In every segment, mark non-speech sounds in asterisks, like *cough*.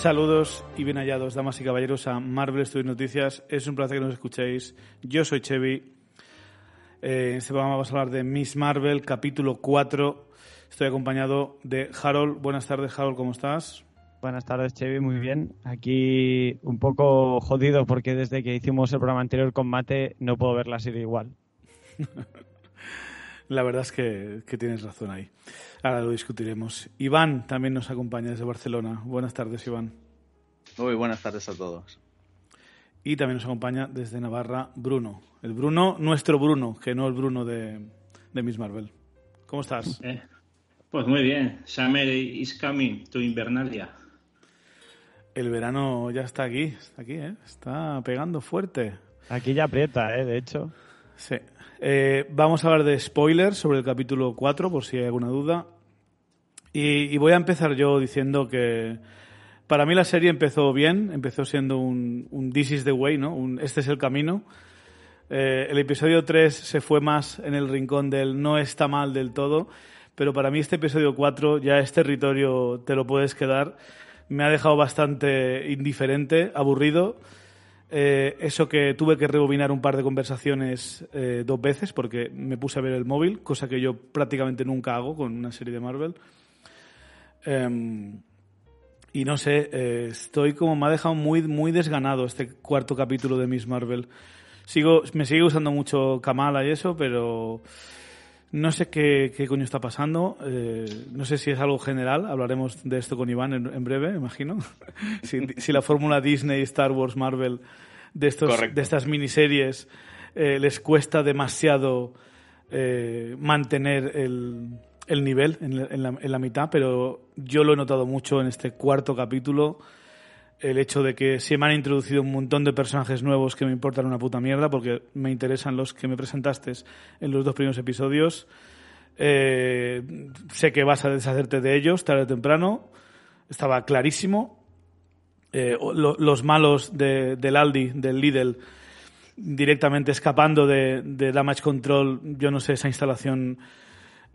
Saludos y bien hallados, damas y caballeros, a Marvel Studios Noticias. Es un placer que nos escuchéis. Yo soy Chevy. Eh, en este programa vamos a hablar de Miss Marvel, capítulo 4. Estoy acompañado de Harold. Buenas tardes, Harold, ¿cómo estás? Buenas tardes, Chevy, muy bien. Aquí un poco jodido porque desde que hicimos el programa anterior con Mate no puedo ver la serie igual. *laughs* la verdad es que, que tienes razón ahí. Ahora lo discutiremos. Iván también nos acompaña desde Barcelona. Buenas tardes, Iván. Muy buenas tardes a todos. Y también nos acompaña desde Navarra Bruno. El Bruno, nuestro Bruno, que no el Bruno de, de Miss Marvel. ¿Cómo estás? Eh, pues muy bien. Summer is coming to Invernalia. El verano ya está aquí, está aquí, ¿eh? Está pegando fuerte. Aquí ya aprieta, ¿eh? De hecho. Sí. Eh, vamos a hablar de spoilers sobre el capítulo 4, por si hay alguna duda. Y, voy a empezar yo diciendo que para mí la serie empezó bien, empezó siendo un, un This is the way, ¿no? Este es el camino. Eh, el episodio 3 se fue más en el rincón del no está mal del todo, pero para mí este episodio 4 ya es territorio, te lo puedes quedar. Me ha dejado bastante indiferente, aburrido eh, eso que tuve que rebobinar un par de conversaciones eh, dos veces porque me puse a ver el móvil, cosa que yo prácticamente nunca hago con una serie de Marvel. Em, y no sé, eh, estoy como me ha dejado muy, muy desganado este cuarto capítulo de Miss Marvel. Sigo, me sigue usando mucho Kamala y eso, pero no sé qué, qué coño está pasando. Eh, no sé si es algo general. Hablaremos de esto con Iván en, breve, imagino. *laughs* si, si, la fórmula Disney, Star Wars, Marvel de, estos, de estas miniseries eh, les cuesta demasiado eh, mantener el, el nivel en en, la, en la mitad, pero yo lo he notado mucho en este cuarto capítulo el hecho de que se me han introducido un montón de personajes nuevos que me importan una puta mierda porque me interesan los que me presentaste en los dos primeros episodios. Eh, sé que vas a deshacerte de ellos tarde o temprano. Estaba clarísimo. Eh, los malos de, del Aldi, del Lidl, directamente escapando de, Damage Control, yo no sé, esa instalación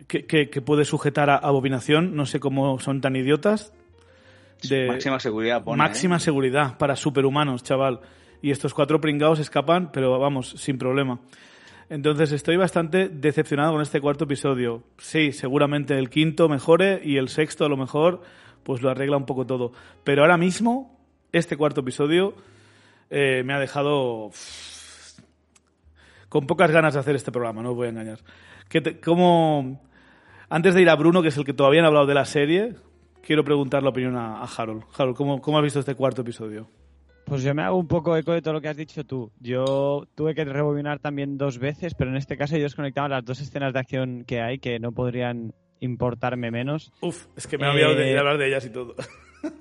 que puede sujetar a abominación, no sé cómo son tan idiotas de máxima seguridad. máxima ¿eh? seguridad para superhumanos, chaval. Y estos cuatro pringados escapan, pero vamos, sin problema. Entonces estoy bastante decepcionado con este cuarto episodio. Sí, seguramente el quinto mejore y el sexto a lo mejor pues lo arregla un poco todo. Pero ahora mismo, este cuarto episodio eh, me ha dejado con pocas ganas de hacer este programa, no os voy a engañar. ¿Qué ¿Cómo... Antes de ir a Bruno, que es el que todavía no ha hablado de la serie, quiero preguntar la opinión a, Harold. Harold, ¿cómo, ¿cómo has visto este cuarto episodio? Pues yo me hago un poco eco de todo lo que has dicho tú. Yo tuve que rebobinar también dos veces, pero en este caso yo desconectaba las dos escenas de acción que hay que no podrían importarme menos. Uf, es que me he olvidado de, hablar de ellas y todo. *laughs*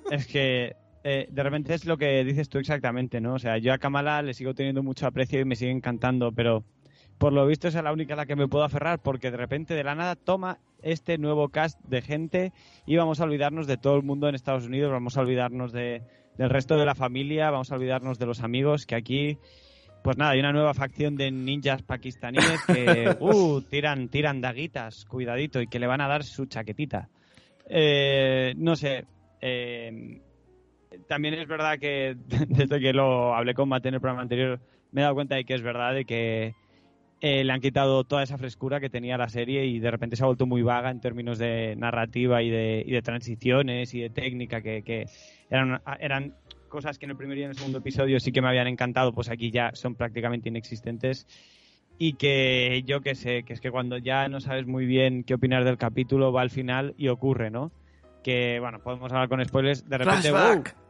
Es que eh, de repente es lo que dices tú exactamente, ¿no? O sea, yo a Kamala le sigo teniendo mucho aprecio y me sigue encantando, pero por lo visto es la única a la que me puedo aferrar porque de repente de la nada toma este nuevo cast de gente y vamos a olvidarnos de todo el mundo en Estados Unidos, vamos a olvidarnos de, del resto de la familia, vamos a olvidarnos de los amigos que aquí pues nada, hay una nueva facción de ninjas pakistaníes que *laughs* uh, tiran, tiran daguitas, cuidadito, y que le van a dar su chaquetita. Eh, no sé. Eh, también es verdad que *laughs* desde que lo hablé con Mate en el programa anterior, me he dado cuenta de que es verdad de que eh, le han quitado toda esa frescura que tenía la serie y de repente se ha vuelto muy vaga en términos de narrativa y de, y de transiciones y de técnica que, que eran, eran cosas que en el primer y en el segundo episodio sí que me habían encantado, pues aquí ya son prácticamente inexistentes. Y que yo que sé, que es que cuando ya no sabes muy bien qué opinar del capítulo, va al final y ocurre, ¿no? Que, bueno, podemos hablar con spoilers, de repente... Flashback. ¡wow!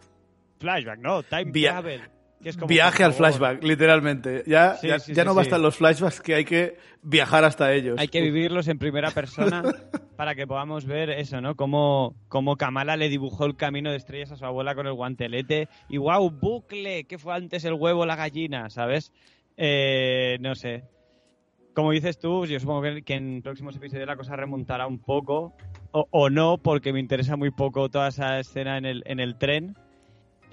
Flashback, ¿no? Time Via- travel. Que es como, Viaje al flashback, literalmente. Ya, Sí, ya, sí, ya sí, no bastan los flashbacks que hay que viajar hasta ellos. Hay que vivirlos en primera persona *laughs* para que podamos ver eso, ¿no? Cómo, cómo Kamala le dibujó el camino de estrellas a su abuela con el guantelete. Y wow, bucle, ¿qué fue antes el huevo o la gallina? ¿Sabes? Eh, no sé. Como dices tú, yo supongo que, que en próximos episodios la cosa remontará un poco. O, o no, porque me interesa muy poco toda esa escena en el, en el tren.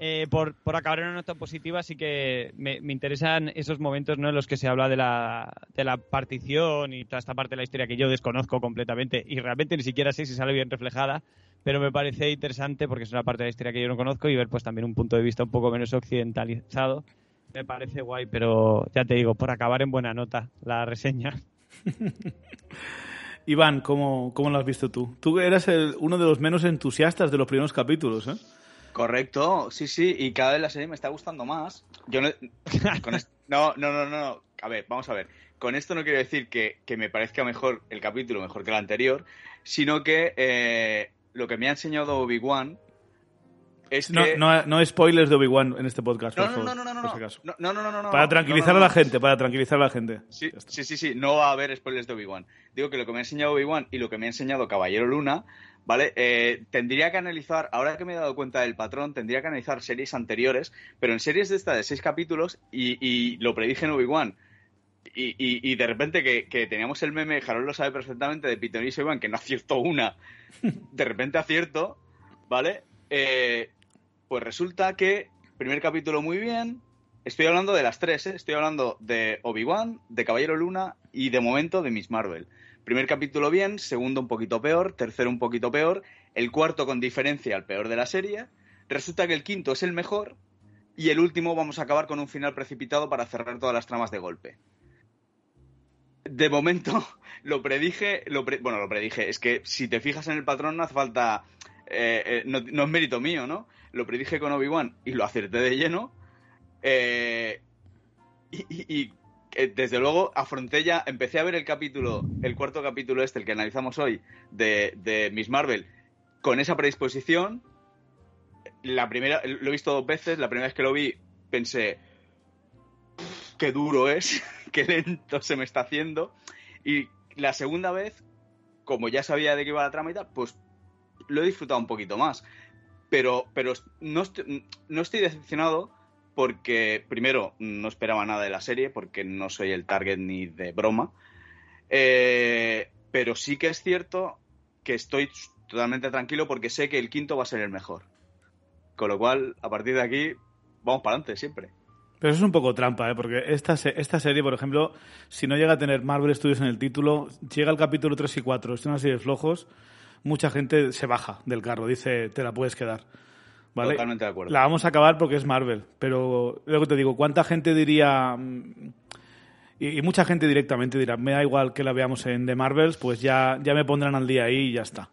Eh, por, por acabar en una nota positiva, sí que me, me interesan esos momentos ¿no? en los que se habla de la, de la partición y toda esta parte de la historia que yo desconozco completamente y realmente ni siquiera sé si sale bien reflejada, pero me parece interesante porque es una parte de la historia que yo no conozco y ver pues también un punto de vista un poco menos occidentalizado. Me parece guay, pero ya te digo, por acabar en buena nota la reseña. *laughs* Iván, ¿cómo, ¿cómo lo has visto tú? Tú eras el- uno de los menos entusiastas de los primeros capítulos, ¿eh? Correcto, sí, sí, y cada vez la serie me está gustando más. Yo no, con *laughs* no, no, no, no. A ver, vamos a ver. Con esto no quiero decir que, que me parezca mejor el capítulo, mejor que el anterior, sino que eh, lo que me ha enseñado Obi-Wan es No, que... no, no spoilers de Obi-Wan en este podcast, no, por no, favor, no, no, no, por no, si no, no, no, Para tranquilizar a la gente, para tranquilizar a la gente. Sí, sí, sí, sí, no va a haber spoilers de Obi-Wan. Digo que lo que me ha enseñado Obi-Wan y lo que me ha enseñado Caballero Luna, ¿vale? Eh, tendría que analizar, ahora que me he dado cuenta del patrón, tendría que analizar series anteriores, pero en series de esta de seis capítulos, y, y lo predije en Obi-Wan, y, y- y de repente que, que teníamos el meme, Harold lo sabe perfectamente, de Pitonís y Obi-Wan, que no acierto una, *laughs* de repente acierto, ¿vale? Eh, pues resulta que, primer capítulo muy bien, Estoy hablando de las tres, ¿eh? Estoy hablando de Obi-Wan, de Caballero Luna y de momento de Miss Marvel. Primer capítulo bien, segundo un poquito peor, tercero un poquito peor, el cuarto con diferencia el peor de la serie. Resulta que el quinto es el mejor y el último vamos a acabar con un final precipitado para cerrar todas las tramas de golpe. De momento *laughs* lo predije, bueno, lo predije, es que si te fijas en el patrón no hace falta, eh, eh, no, es mérito mío, ¿no? Lo predije con Obi-Wan y lo acerté de lleno. Eh, y, desde luego afronté ya, empecé a ver el capítulo, el cuarto capítulo este, el que analizamos hoy, de, Miss Marvel, con esa predisposición. La primera, lo he visto dos veces, la primera vez que lo vi pensé, "Pff, qué duro es, *laughs* qué lento se me está haciendo. Y la segunda vez, como ya sabía de qué iba la trama y tal, pues lo he disfrutado un poquito más. Pero, pero no estoy decepcionado porque, primero, no esperaba nada de la serie, porque no soy el target ni de broma. Eh, pero sí que es cierto que estoy totalmente tranquilo porque sé que el quinto va a ser el mejor. Con lo cual, a partir de aquí, vamos para adelante siempre. Pero eso es un poco trampa, ¿eh? porque esta, se- esta serie, por ejemplo, si no llega a tener Marvel Studios en el título, llega al capítulo 3 y 4, es una serie de flojos, mucha gente se baja del carro, dice, te la puedes quedar. ¿Vale? Totalmente de acuerdo. La vamos a acabar porque es Marvel, pero luego te digo, ¿cuánta gente diría... mm, Y, y mucha gente directamente dirá, me da igual que la veamos en The Marvels, pues ya, ya me pondrán al día ahí y ya está.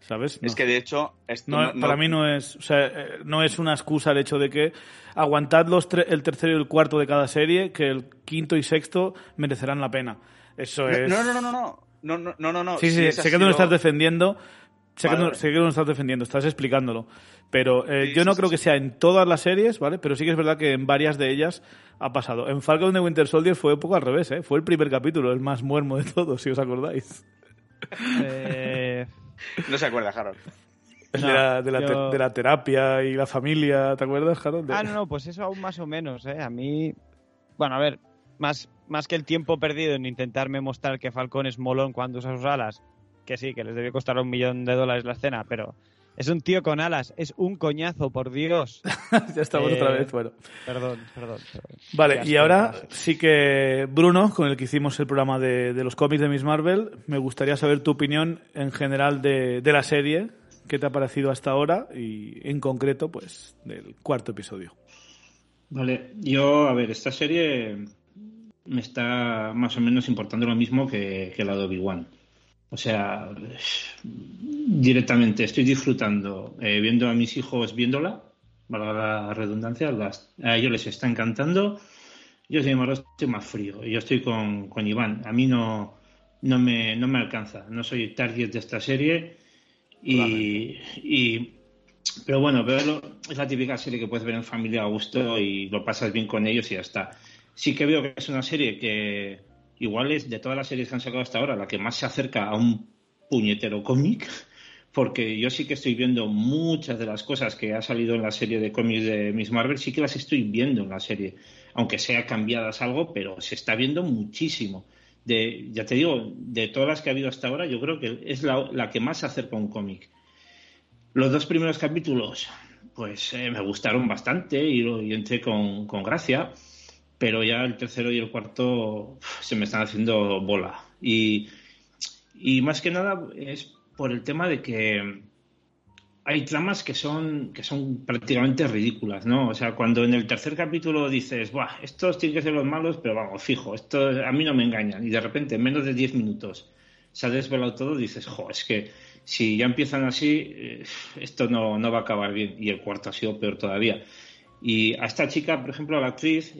¿Sabes? Es que de hecho, esto No, no- para mí no es, o sea, eh, no es una excusa el hecho de que aguantad los tre- el tercero y el cuarto de cada serie, que el quinto y sexto merecerán la pena. Eso es. No, no, no, no, no. No, no, no. Sí, Si sí, ese sé que tú lo estás defendiendo. Sé, que no, vale. sé que tú lo estás defendiendo, estás explicándolo. Pero eh, Sí, yo sí, no sí, creo que sea en todas las series, ¿vale? Pero sí que es verdad que en varias de ellas ha pasado. En Falcon de Winter Soldier fue un poco al revés, ¿eh? Fue el primer capítulo, el más muermo de todos, si os acordáis. Eh, No se acuerda, Harold. El No, de, la, de, la te- yo- de la terapia y la familia, ¿te acuerdas, Harold? De- Ah, no, no, pues eso aún más o menos, ¿eh? A mí, bueno, a ver, más, más que el tiempo perdido en intentarme mostrar que Falcón es molón cuando usa sus alas, que sí, que les debió costar un millón de dólares la escena, pero es un tío con alas, es un coñazo, por Dios. *laughs* ya estamos Eh, otra vez, bueno. Perdón, perdón. perdón. Vale, y ahora sí que Bruno, con el que hicimos el programa de, de los cómics de Miss Marvel, me gustaría saber tu opinión en general de, de la serie, qué te ha parecido hasta ahora y en concreto, pues, del cuarto episodio. Vale, yo, a ver, esta serie me está más o menos importando lo mismo que, que la de Obi-Wan. O sea, directamente estoy disfrutando eh, viendo a mis hijos viéndola valga la redundancia, a ellos les está encantando. Yo, sin embargo, estoy más frío. Yo estoy con, con Iván. A mí no, no, me, no me alcanza. No soy target de esta serie. Y, y, pero bueno, es la típica serie que puedes ver en familia a gusto y lo pasas bien con ellos y ya está. Sí que veo que es una serie que igual es de todas las series que han sacado hasta ahora la que más se acerca a un puñetero cómic porque yo sí que estoy viendo muchas de las cosas que ha salido en la serie de cómics de Miss Marvel, sí que las estoy viendo en la serie, aunque sea cambiadas algo, pero se está viendo muchísimo. De, ya te digo, de todas las que ha habido hasta ahora, yo creo que es la, que más se acerca a un cómic. Los dos primeros capítulos, pues eh, me gustaron bastante y, y entré con, con, gracia, pero ya el tercero y el cuarto se me están haciendo bola. Y, y más que nada es por el tema de que hay tramas que son, que son prácticamente ridículas, ¿no? O sea, cuando en el tercer capítulo dices, Buah, estos tienen que ser los malos, pero vamos, fijo, esto a mí no me engañan. Y de repente, en menos de 10 minutos, se ha desvelado todo, dices, jo, es que si ya empiezan así, eh, esto no, no va a acabar bien. Y el cuarto ha sido peor todavía. Y a esta chica, por ejemplo, a la actriz,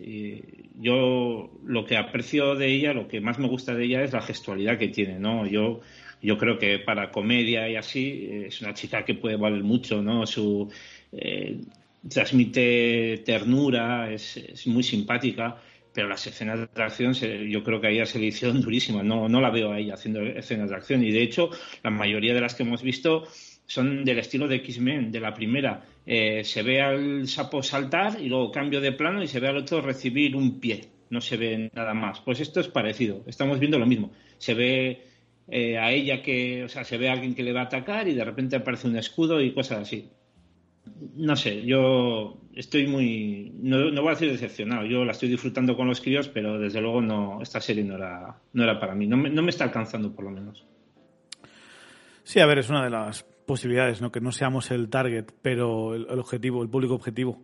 yo lo que aprecio de ella, lo que más me gusta de ella es la gestualidad que tiene, ¿no? Yo yo creo que para comedia y así es una chica que puede valer mucho, ¿no? Su eh, transmite ternura, es, muy simpática, pero las escenas de acción yo creo que a ella se le hicieron *laughs* durísimas, no, no la veo a ella haciendo escenas de acción y de hecho la mayoría de las que hemos visto son del estilo de X-Men, de la primera. Eh, se ve al sapo saltar y luego cambio de plano y se ve al otro recibir un pie. No se ve nada más. Pues esto es parecido. Estamos viendo lo mismo. Se ve eh, a ella que, o sea, se ve a alguien que le va a atacar y de repente aparece un escudo y cosas así. No sé, yo estoy muy, no, voy a decir decepcionado, yo la estoy disfrutando con los críos, pero desde luego no, esta serie no era, no era para mí, no me, no me está alcanzando por lo menos. Sí, a ver, es una de las posibilidades, ¿no? Que no seamos el target, pero el, objetivo, el público objetivo.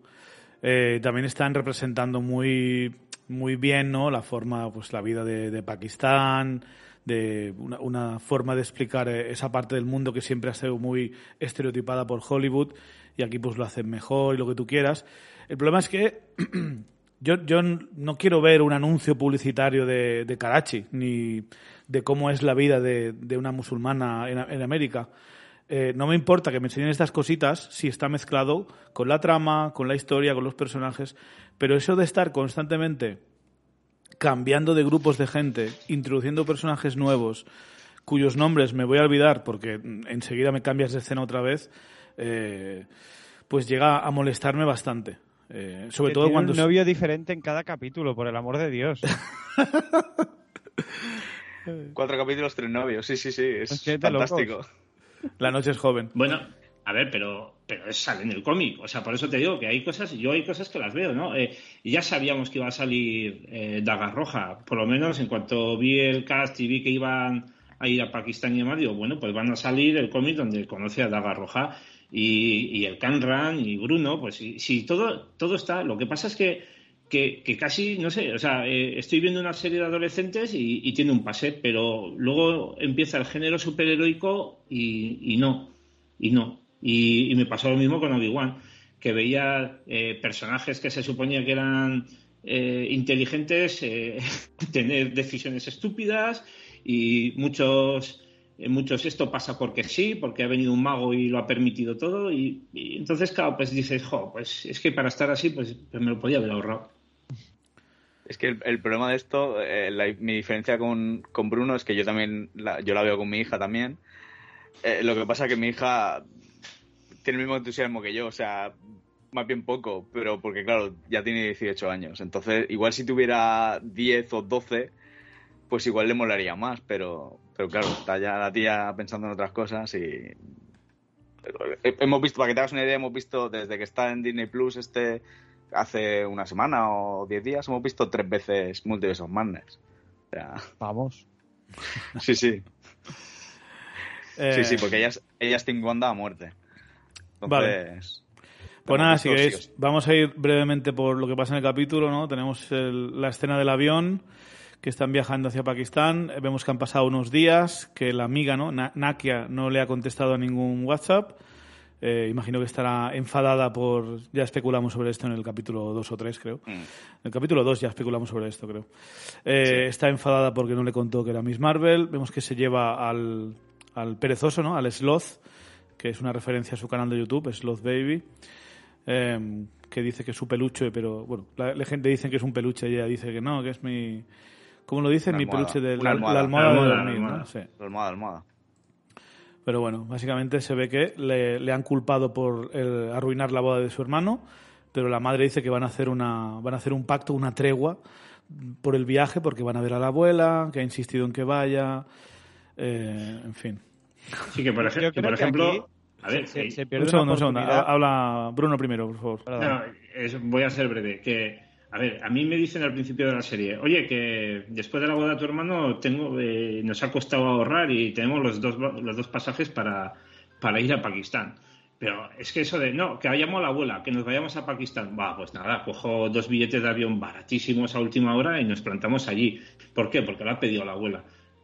Eh, también están representando muy, muy bien, ¿no? La forma, pues la vida de, Pakistán, de una, forma de explicar eh, esa parte del mundo que siempre ha sido muy estereotipada por Hollywood y aquí pues lo hacen mejor y lo que tú quieras. El problema es que *clears throat* yo, yo no quiero ver un anuncio publicitario de, Karachi ni de cómo es la vida de, de una musulmana en, en América. Eh, no me importa que me enseñen estas cositas si está mezclado con la trama, con la historia, con los personajes, pero eso de estar constantemente cambiando de grupos de gente, introduciendo personajes nuevos, cuyos nombres me voy a olvidar porque enseguida me cambias de escena otra vez, eh, pues llega a molestarme bastante. Eh, sobre todo cuando... Un novio diferente en cada capítulo, por el amor de Dios. *laughs* Cuatro capítulos, tres novios. Sí, sí, sí. Es, fantástico. La noche es joven. Bueno, a ver, pero, pero sale en el cómic. O sea, por eso te digo que hay cosas, yo hay cosas que las veo, ¿no? Eh, ya sabíamos que iba a salir eh, Daga Roja, por lo menos en cuanto vi el cast y vi que iban a ir a Pakistán y demás, digo, bueno, pues van a salir el cómic donde conoce a Daga Roja y, y el Canran y Bruno, pues sí, todo, todo está. Lo que pasa es que, que, casi, no sé, o sea, eh, estoy viendo una serie de adolescentes y, tiene un pase, pero luego empieza el género superheroico y, y no, y no. Y, me pasó lo mismo con Obi-Wan, que veía eh, personajes que se suponía que eran eh, inteligentes eh, *laughs* tener decisiones estúpidas y muchos muchos esto pasa porque sí, porque ha venido un mago y lo ha permitido todo y, entonces claro, pues dices, jo, pues es que para estar así pues, pues me lo podía haber ahorrado. Es que el, problema de esto, mi diferencia con, con, Bruno es que yo también, la, yo la veo con mi hija también. lo que pasa es que mi hija tiene el mismo entusiasmo que yo, o sea, más bien poco, pero porque claro, ya tiene 18 años. Entonces, igual si tuviera 10 o 12, pues igual le molaría más, pero, pero claro, está ya la tía pensando en otras cosas y... Hemos visto, para que te hagas una idea, hemos visto desde que está en Disney Plus este hace una semana o 10 días, hemos visto tres veces Multiverse of Madness. O sea... Vamos. Sí, sí. Sí, sí, porque ella, ella es Team Wanda a muerte vale. Pues nada, si queréis, vamos a ir brevemente por lo que pasa en el capítulo, ¿no? Tenemos la escena del avión que están viajando hacia Pakistán. Vemos que han pasado unos días, que la amiga, ¿no? Nakia no le ha contestado a ningún WhatsApp. Eh, imagino que estará enfadada por... Ya especulamos sobre esto en el capítulo 2 o 3, creo. Mm. En el capítulo 2 ya especulamos sobre esto, creo. Eh, Está enfadada porque no le contó que era Miss Marvel. Vemos que se lleva al, al perezoso, ¿no? Al Sloth, que es una referencia a su canal de YouTube, Sloth Baby. eh, que dice que es su peluche, pero bueno, la, la gente dice que es un peluche y ella dice que no, que es mi... ¿Cómo lo dice? Mi peluche de la, almohada. la almohada, Almohada, de dormir, almohada. ¿no? Sí. Almohada, almohada. Pero bueno, básicamente se ve que le, le han culpado por eh, arruinar la boda de su hermano, pero la madre dice que van a hacer una van a hacer un pacto, una tregua por el viaje, porque van a ver a la abuela, que ha insistido en que vaya, eh, en fin. Sí, que por, ej- que que ejemplo, aquí a ver, se, eh, se pierde Un segundo, un segundo. Habla Bruno primero, por favor. Perdón. No, es- voy a ser breve. Que, a ver, a mí me dicen al principio de la serie, oye, que después de la boda de tu hermano tengo, eh, nos ha costado ahorrar y tenemos los dos, los dos pasajes para, para ir a Pakistán. Pero es que eso de, no, que vayamos a la abuela, que nos vayamos a Pakistán. Va, pues nada, cojo dos billetes de avión baratísimos a última hora y nos plantamos allí. ¿Por qué? Porque lo ha pedido la abuela.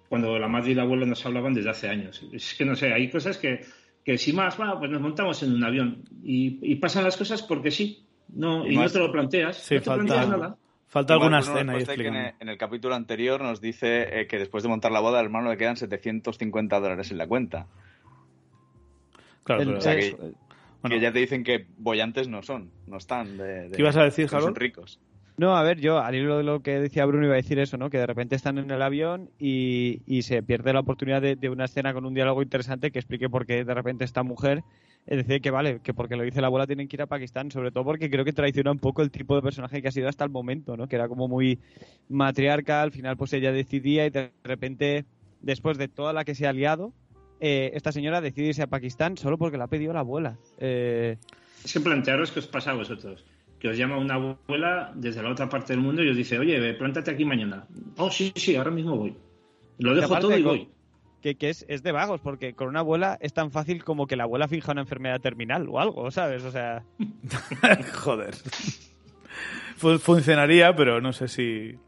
Cuando la madre y la abuela nos hablaban desde hace años. Es que no sé, hay cosas que, que si más va, pues nos montamos en un avión y, y pasan las cosas porque sí. No, Y y, más- no te lo planteas. Sí, no te planteas falta, nada. falta alguna escena ahí que en, el, en el capítulo anterior nos dice eh, que después de montar la boda al hermano le quedan 750 dólares en la cuenta. Claro, El- pero- o sea que- bueno, que ya te dicen que bollantes no son, no están. De, de- ¿Qué ibas a decir, que son ricos. No, a ver, yo al hilo de lo que decía Bruno iba a decir eso, ¿no? Que de repente están en el avión y, y se pierde la oportunidad de, de una escena con un diálogo interesante que explique por qué de repente esta mujer eh, decide que vale, que porque lo dice la abuela tienen que ir a Pakistán, sobre todo porque creo que traiciona un poco el tipo de personaje que ha sido hasta el momento, ¿no? Que era como muy matriarca, al final pues ella decidía y de repente, después de toda la que se ha liado, eh, esta señora decide irse a Pakistán solo porque la ha pedido la abuela. Eh, Es que plantearos qué os pasa a vosotros. Que os llama una abuela desde la otra parte del mundo y os dice, oye, plántate aquí mañana. Oh, sí, sí, ahora mismo voy. Lo dejo todo y voy. Que, que es, es de vagos, porque con una abuela es tan fácil como que la abuela finja una enfermedad terminal o algo, ¿sabes? O sea, *laughs* Joder. Fu- Funcionaría, pero no sé si,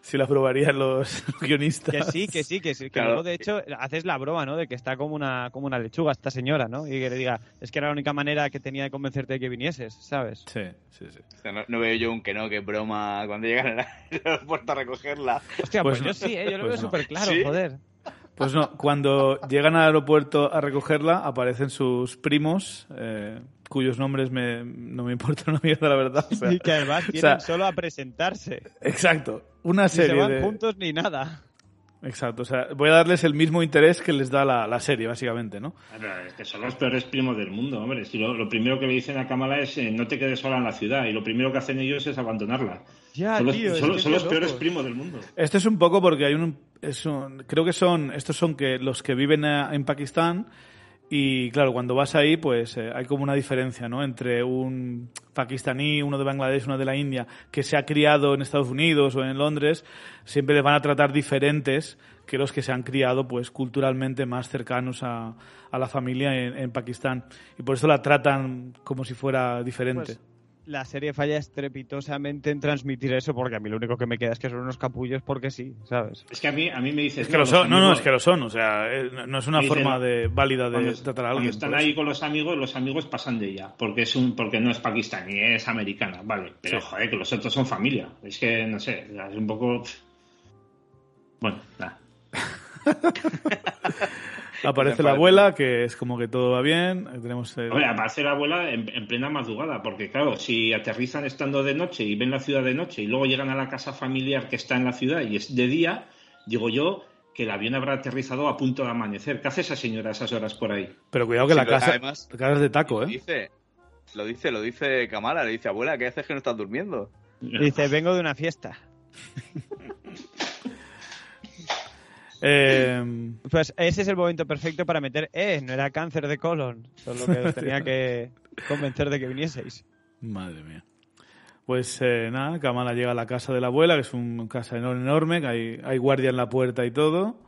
si la probarían los *laughs* guionistas. que sí, que sí, que sí. Que Claro. luego, de hecho, haces la broma, ¿no? De que está como una, como una lechuga esta señora, ¿no? Y que le diga, es que era la única manera que tenía de convencerte de que vinieses, ¿sabes? Sí, sí, sí. O sea, no, no veo yo un que no, que broma cuando llegan al aeropuerto *laughs* a recogerla. Hostia, Pues pues, no. yo sí, ¿eh? Yo lo Pues veo no. súper claro, ¿Sí? joder. Pues no, cuando llegan al aeropuerto a recogerla, aparecen sus primos, eh, cuyos nombres me, no me importan una mierda, la verdad. O sea, y *laughs* que además o vienen sea, solo a presentarse. exacto, una Ni se serie van de... juntos ni nada. Exacto, o sea, voy a darles el mismo interés que les da la, la serie, básicamente, ¿no? Pero es que son los peores primos del mundo, hombre. Si lo, lo primero que le dicen a Kamala es eh, no te quedes sola en la ciudad y lo primero que hacen ellos es abandonarla. Ya, son los, tío, es son- que son qué los peores primos del mundo. Esto es un poco porque hay un, es un- creo que son, estos son que los que viven eh, en Pakistán y claro, cuando vas ahí pues eh, hay como una diferencia, ¿no? Entre un pakistaní, uno de Bangladesh, uno de la India, que se ha criado en Estados Unidos o en Londres, siempre le van a tratar diferentes que los que se han criado pues culturalmente más cercanos a, a la familia en, en Pakistán y por eso la tratan como si fuera diferente. Pues, la serie falla estrepitosamente en transmitir eso, porque a mí lo único que me queda es que son unos capullos porque sí, ¿sabes? Es que a mí, a mí me dices... Es que lo los son, no, no, es que lo son, o sea, eh, no- no es una Dicen, forma ¿no? de válida de cuando, tratar a cuando alguien. están por ahí con los amigos, los amigos pasan de ella, porque es un, porque no es pakistaní, es americana, vale. Pero Sí. joder, que los otros son familia. Es que no sé, es un poco. Bueno, nada. *laughs* *laughs* Aparece la parece. abuela, que es como que todo va bien. Tenemos el- Hombre, aparece la abuela en, en plena madrugada, porque claro, si aterrizan estando de noche y ven la ciudad de noche y luego llegan a la casa familiar que está en la ciudad y es de día, digo yo que el avión habrá aterrizado a punto de amanecer. ¿Qué hace esa señora a esas horas por ahí? Pero cuidado que Sí, la casa, además- la casa es de taco, Lo ¿eh? dice, lo dice, lo dice Kamala, le dice, abuela, ¿qué haces que no estás durmiendo? Dice, vengo de una fiesta. *laughs* Eh, Pues ese es el momento perfecto para meter, eh, no era cáncer de colon, solo que os tenía que convencer de que vinieseis. madre mía. Pues eh, nada, Kamala llega a la casa de la abuela, que es una casa enorme, enorme que hay, hay guardia en la puerta y todo.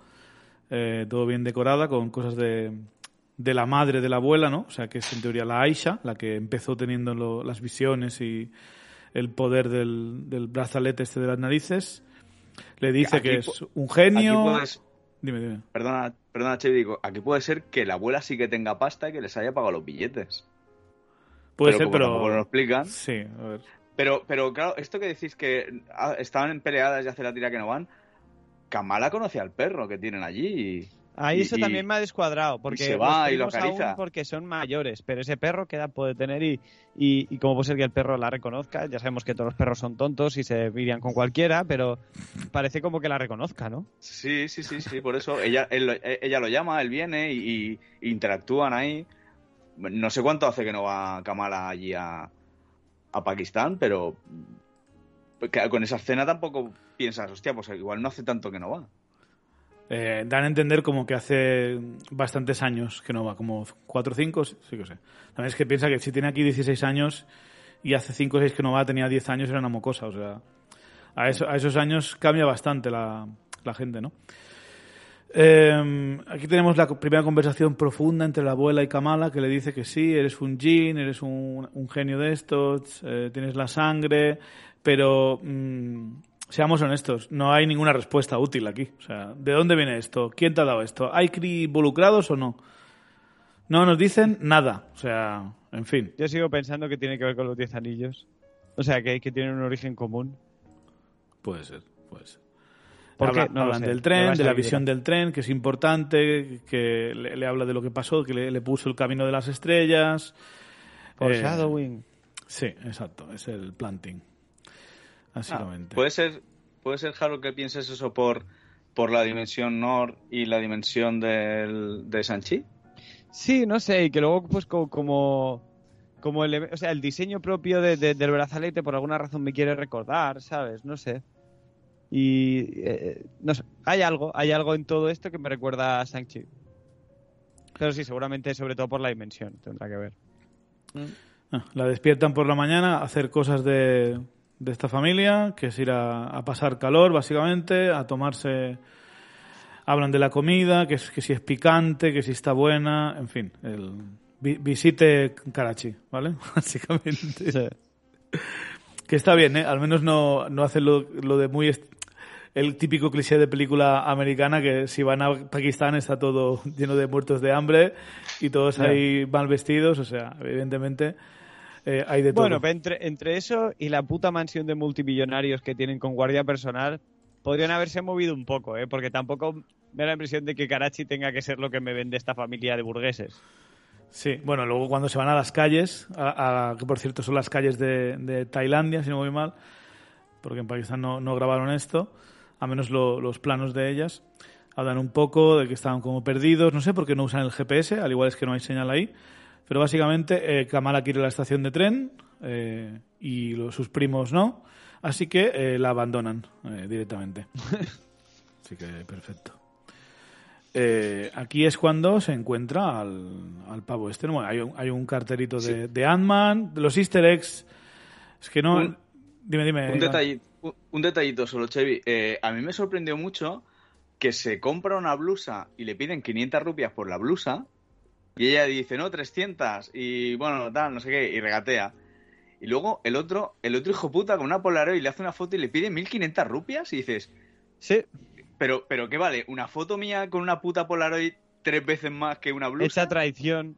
eh, todo bien decorada, con cosas de, de la madre de la abuela, ¿no? O sea, que es en teoría la Aisha, la que empezó teniendo lo- las visiones y el poder del, del brazalete este de las narices. Le dice Aquí que es un genio. Puedes, Dime, dime. perdona, perdona, Che, digo, aquí puede ser que la abuela sí que tenga pasta y que les haya pagado los billetes. Puede Pero ser, como pero. lo explican. Sí, a ver. Pero, pero claro, esto que decís que ah, estaban en peleadas y hace la tira que no van, Kamala conoce al perro que tienen allí. y- Ahí y- eso y- también me ha descuadrado, porque se va y lo aún porque son mayores, pero ese perro qué edad puede tener y, y, cómo puede ser que el perro la reconozca, ya sabemos que todos los perros son tontos y se irían con cualquiera, pero parece como que la reconozca, ¿no? Sí, sí, sí, sí, por eso ella, él lo- e- ella lo llama, él viene y, interactúan ahí. No sé cuánto hace que no va Kamala allí a, a Pakistán, pero que con esa escena tampoco piensas, hostia, pues igual no hace tanto que no va. Eh, dan a entender como que hace bastantes años que no va, como 4 o 5, sí que sé. También es que piensa que si tiene aquí 16 años y hace 5 o 6 que no va, tenía 10 años, era una mocosa. O sea, a, eso- a esos años cambia bastante la, la gente, ¿no? Eh, aquí tenemos la primera conversación profunda entre la abuela y Kamala, que le dice que sí, eres un jin, eres un, un genio de estos, eh, tienes la sangre, pero mm, seamos honestos, no hay ninguna respuesta útil aquí. O sea, ¿de dónde viene esto? ¿Quién te ha dado esto? ¿Hay Kree involucrados o no? No nos dicen nada. O sea, en fin. Yo sigo pensando que tiene que ver con los 10 anillos. O sea, que, que tienen un origen común. Puede ser, puede ser. ¿Por Habla- qué? No hablan del tren, de la visión del tren, que es importante, que le, le habla de lo que pasó, que le, le puso el camino de las estrellas. Por Eh, Shadowing. Sí, exacto, es el planting. Ah, puede ser, puede ser, Harold, que pienses eso por, por la dimensión Nord y la dimensión del, de Sanchi. Sí, no sé, y que luego pues co- como como el, o sea, el diseño propio de- de- del brazalete por alguna razón me quiere recordar, ¿sabes? No sé. Y eh, no sé, hay algo, hay algo en todo esto que me recuerda a Shang-Chi. Pero sí, seguramente sobre todo por la dimensión tendrá que ver. Ah, La despiertan por la mañana a hacer cosas de, de esta familia, que es ir a, a pasar calor, básicamente, a tomarse... Hablan de la comida, que, es, que si es picante, que si está buena, en fin, el, vi- visite Karachi, ¿vale? *laughs* Básicamente. Que está bien, ¿eh? Al menos no, no hacen lo, lo de muy... El típico cliché de película americana que si van a Pakistán está todo lleno de muertos de hambre y todos ahí mal vestidos, o sea, evidentemente eh, hay de todo. Bueno, entre, entre eso y la puta mansión de multimillonarios que tienen con guardia personal, podrían haberse movido un poco, ¿eh? Porque tampoco me da la impresión de que Karachi tenga que ser lo que me vende esta familia de burgueses. Sí, bueno, luego cuando se van a las calles, a, a- que por cierto son las calles de, de Tailandia, si no voy mal, porque en Pakistán no, no grabaron esto, a menos lo- los planos de ellas, hablan un poco de que estaban como perdidos, no sé por qué no usan el GPS, al igual es que no hay señal ahí, pero básicamente eh, Kamala quiere la estación de tren eh, y lo- sus primos no, así que eh, la abandonan directamente. *laughs* Así que perfecto. Eh, aquí es cuando se encuentra al, al pavo este. Bueno, hay, un, hay un carterito de, de Ant-Man, de los easter eggs. Es que no... Un- dime, dime. Un, detalle- un- un detallito solo, Chevy. A mí me sorprendió mucho que se compra una blusa y le piden 500 rupias por la blusa y ella dice, no, 300 y bueno, tal, no sé qué, y regatea. Y luego el otro, el otro hijo puta con una Polaroid le hace una foto y le pide 1500 rupias y dices, Sí, pero, pero ¿qué vale? ¿Una foto mía con una puta Polaroid tres veces más que una blusa? esa traición.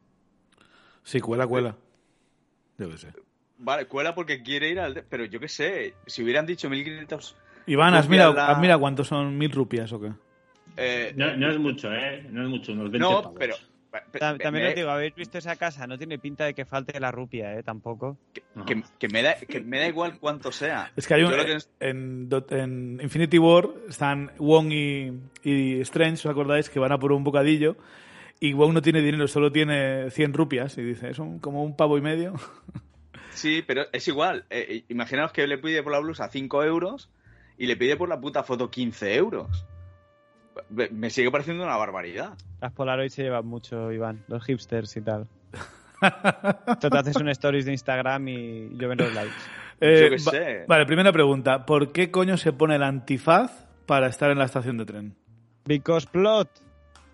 Sí, cuela, cuela. Debe ser. Vale, cuela porque quiere ir al... Pero yo qué sé, si hubieran dicho 1500... Iván, ¿has mirado, la- has mirado cuántos son mil rupias o qué? eh, No, no es mucho, ¿eh? No es mucho, unos 20 no, pavos. pero... También os digo, habéis visto esa casa, no tiene pinta de que falte la rupia, ¿eh? Tampoco. Que, que me da, que me da igual cuánto sea. Es que hay un, que es- en, Infinity War están Wong y, y Strange, ¿os acordáis? Que van a por un bocadillo y Wong no tiene dinero, solo tiene 100 rupias y dice, es un- como un pavo y medio. *laughs* Sí, pero es igual. Eh, eh, imaginaos que le pide por la blusa 5 euros y le pide por la puta foto 15 euros. Me- sigue pareciendo una barbaridad. Las Polaroid se llevan mucho, Iván, los hipsters y tal. *laughs* Tú te haces un stories de Instagram y yo vendo los likes. Eh, Yo qué va- sé. Vale, primera pregunta. ¿Por qué coño se pone el antifaz para estar en la estación de tren? Because plot.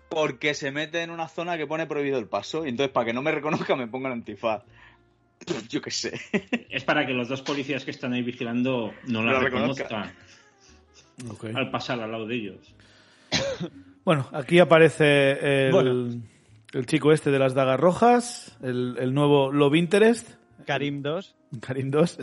Porque se mete en una zona que pone prohibido el paso y entonces para que no me reconozca me ponga el antifaz. *laughs* Yo qué sé. Es para que los dos policías que están ahí vigilando no la reconozcan al pasar al lado de ellos. *laughs* Bueno, aquí aparece el, Bueno. el chico este de las dagas rojas, el, el nuevo Love Interest, Karim 2. Karim 2,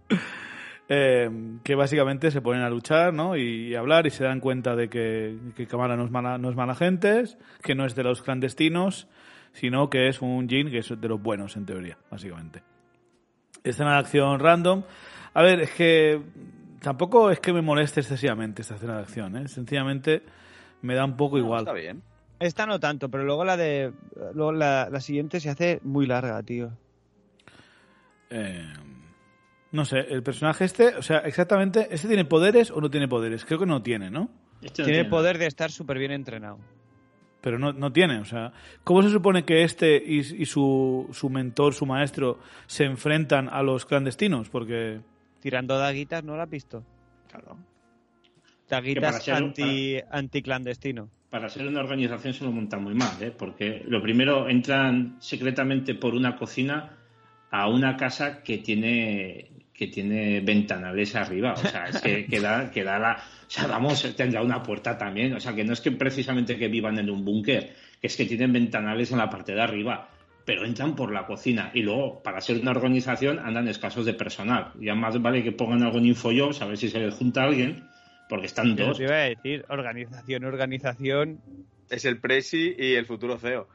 *laughs* eh, que básicamente se ponen a luchar ¿no? y, y hablar y se dan cuenta de que, que Kamala no es, mala, no es mala gente, que no es de los clandestinos, sino que es un Jin que es de los buenos, en teoría, básicamente. Escena de acción random. A ver, es que tampoco es que me moleste excesivamente esta escena de acción, ¿eh? sencillamente me da un poco No, igual. Está bien. Esta no tanto, pero luego la de. Luego la, la siguiente se hace muy larga, tío. Eh, no sé, el personaje este, o sea, exactamente, ¿este tiene poderes o no tiene poderes? Creo que no tiene, ¿no? Este no Tiene nada. poder de estar súper bien entrenado. Pero no, no tiene, o sea, ¿cómo se supone que este y, y su, su mentor, su maestro, se enfrentan a los clandestinos? Porque, Tirando daguitas, ¿no la has visto? Claro. para Daguitas ser- anti, anticlandestino. Para ser una organización se lo montan muy mal, ¿eh? porque lo primero entran secretamente por una cocina a una casa que tiene que tiene ventanales arriba, o sea, es que, *laughs* que da, que da la, o sea, vamos, tendrá una puerta también, o sea, que no es que precisamente que vivan en un búnker, que es que tienen ventanales en la parte de arriba, pero entran por la cocina y luego, para ser una organización, andan escasos de personal, ya más vale que pongan algo en InfoJobs, a ver si se les junta alguien, porque están dos. te iba a decir, organización, organización. Es el Presi y el futuro CEO.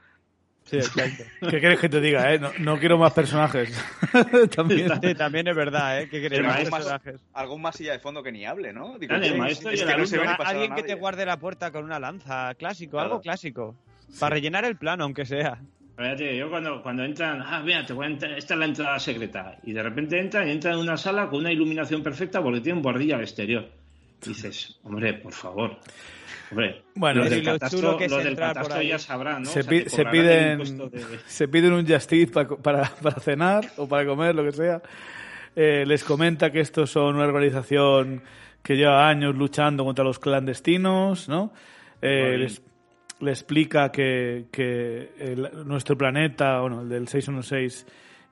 Sí, exacto. *laughs* ¿qué quieres que te diga, eh? No, no quiero más personajes. *laughs* También. Sí, también es verdad, ¿eh? El queremos maestro- personajes. Algún más silla de fondo que ni hable, ¿no? Digo, Dale, maestro es que no se Alguien que te guarde la puerta con una lanza, clásico, Claro. algo clásico. Para rellenar el plano, aunque sea. Fíjate, yo cuando, cuando entran, ah, mira, te voy a entrar- esta es la entrada secreta. Y de repente entran y entran en una sala con una iluminación perfecta porque tienen guardilla al exterior. Dices, hombre, por favor. Hombre, Bueno, los y del lo catastro, chulo que es los del catastro ya sabrán, ¿no? Se, O sea, pi- te se cobrarán el piden, de- *laughs* se piden un Just Eat pa- para, *laughs* para cenar o para comer, lo que sea. Eh, les comenta que estos son una organización que lleva años luchando contra los clandestinos, ¿no? Eh, les, le explica que, que nuestro planeta, bueno, el del 616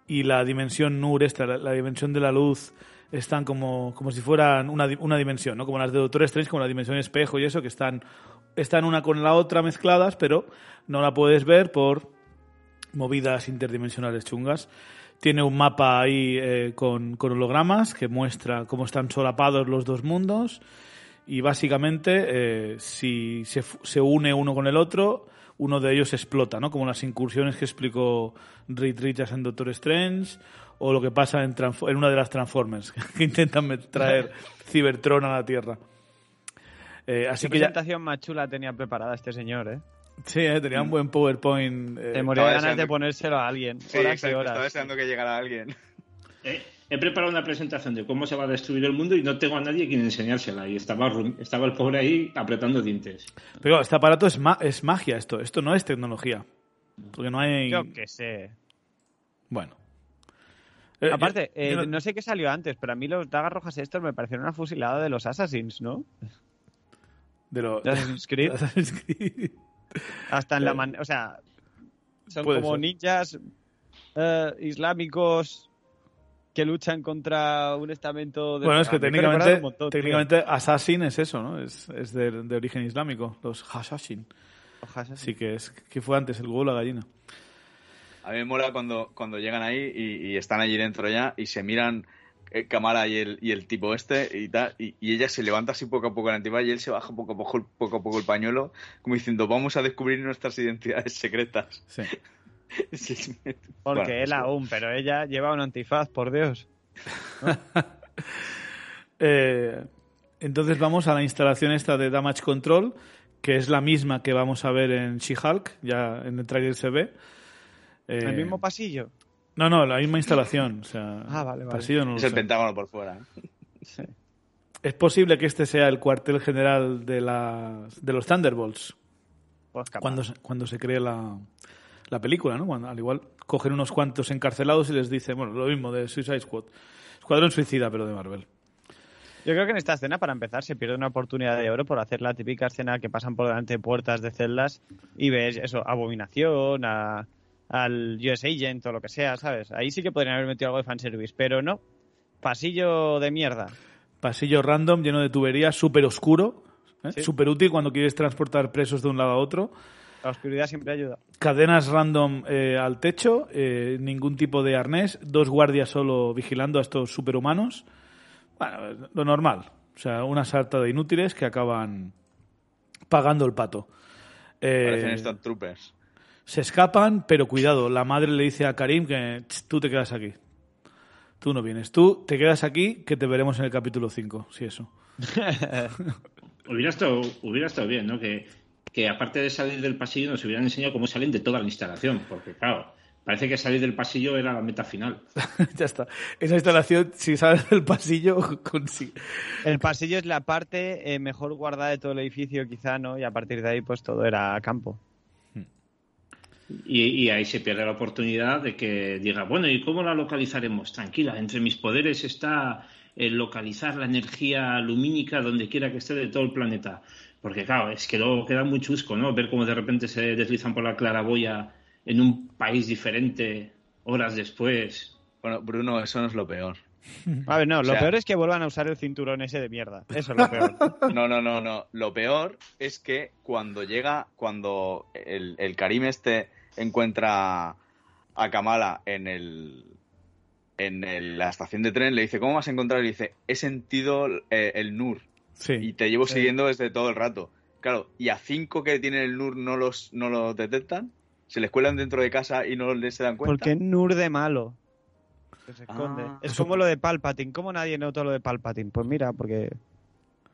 y la dimensión Nur, esta, la, dimensión de la luz, están como, como si fueran una, una dimensión, ¿no? Como las de Doctor Strange, como la dimensión espejo y eso, que están, están una con la otra mezcladas, pero no la puedes ver por movidas interdimensionales chungas. Tiene un mapa ahí eh, con, con hologramas que muestra cómo están solapados los dos mundos y básicamente eh, si se, fu- se une uno con el otro, uno de ellos explota, ¿no? Como las incursiones que explicó Reed Richards en Doctor Strange o lo que pasa en, en una de las Transformers *laughs* que intentan traer *laughs* Cybertron a la Tierra. Eh, así Qué que ya, presentación más chula tenía preparada este señor, ¿eh? sí, eh, tenía un buen PowerPoint. eh, Te moría de ganas de deseando- ponérselo a alguien. Sí, horas y horas. estaba deseando que llegara alguien. He preparado una presentación de cómo se va a destruir el mundo y no tengo a nadie quien enseñársela. Y estaba, estaba el pobre ahí apretando dientes. Pero este aparato es, ma- es magia esto, esto no es tecnología. Porque no hay... Yo qué sé. Bueno. Eh, Aparte, yo- eh, yo no- no sé qué salió antes, pero a mí los dagas rojas estos me parecieron una fusilada de los Assassins, ¿no? de lo- de Assassin's Creed. *laughs* Assassin's Creed. Hasta en la Eh, man... O sea, son como ser. ninjas eh, islámicos que luchan contra un estamento de... Bueno, es que técnicamente, montón, técnicamente Assassin es eso, ¿no? Es, es de, de origen islámico, los Assassins. Así que es que fue antes el huevo la gallina. A mí me mola cuando, cuando llegan ahí y, y están allí dentro ya y se miran eh, Kamala y el, y el tipo este y tal, y, y ella se levanta así poco a poco en la antigua y él se baja poco a poco, poco a poco el pañuelo, como diciendo, vamos a descubrir nuestras identidades secretas. Sí. *laughs* *laughs* Porque Bueno, él sí. aún, pero ella lleva un antifaz, por Dios. *laughs* Eh, entonces vamos a la instalación esta de Damage Control, que es la misma que vamos a ver en She-Hulk, ya en el trailer se ve. Eh, ¿El mismo pasillo? No, no, la misma instalación. O sea, Ah, vale, vale. pasillo no Es el sé. pentágono por fuera. Sí. Es posible que este sea el cuartel general de, los Thunderbolts Pues capaz. cuando, se- cuando se cree la, la película, ¿no? Cuando, al igual cogen unos cuantos encarcelados y les dicen, bueno, lo mismo de Suicide Squad. Escuadrón Suicida, pero de Marvel. Yo creo que en esta escena, para empezar, se pierde una oportunidad de oro por hacer la típica escena que pasan por delante de puertas de celdas y ves eso, abominación, a- al US Agent o lo que sea, ¿sabes? Ahí sí que podrían haber metido algo de fanservice, pero no. Pasillo de mierda. Pasillo random, lleno de tuberías, súper oscuro. ¿eh? Súper útil cuando quieres transportar presos de un lado a otro. La oscuridad siempre ayuda. Cadenas random eh, al techo, eh, ningún tipo de arnés, dos guardias solo vigilando a estos superhumanos. Bueno, lo normal. O sea, una sarta de inútiles que acaban pagando el pato. Eh, Parecen Star Troopers. se escapan, pero cuidado, la madre le dice a Karim que "Ch, tú te quedas aquí. Tú no vienes. Tú te quedas aquí, que te veremos en el capítulo 5, si eso. *laughs* *laughs* Hubiera estado, hubiera estado bien, ¿no? Que, que aparte de salir del pasillo nos hubieran enseñado cómo salen de toda la instalación, porque claro, parece que salir del pasillo era la meta final. *laughs* ya está. Esa instalación, si sales del pasillo, consigue. El pasillo es la parte eh, mejor guardada de todo el edificio, quizá, ¿no? Y a partir de ahí, pues todo era campo. Y, y ahí se pierde la oportunidad de que diga, bueno, ¿y cómo la localizaremos? Tranquila, entre mis poderes está el localizar la energía lumínica donde quiera que esté de todo el planeta. Porque claro, es que luego queda muy chusco, ¿no? Ver cómo de repente se deslizan por la claraboya en un país diferente horas después. Bueno, Bruno, eso no es lo peor. *laughs* A ver, no, lo sea- peor es que vuelvan a usar el cinturón ese de mierda. Eso es lo peor. *laughs* No, no, no, no. Lo peor es que cuando llega, cuando el, el Karim este encuentra a Kamala en el en el- la estación de tren, le dice, ¿cómo vas a encontrar? Y le dice, he sentido eh, el NUR y Sí. te llevo Sí. siguiendo desde todo el rato. Claro, y a cinco que tienen el NUR no los, no los detectan, se les cuelan dentro de casa y no les se dan cuenta. Porque Nur de malo. Que se esconde. Ah. es como lo de Palpatine. ¿Cómo nadie notó lo de Palpatine? Pues mira, porque.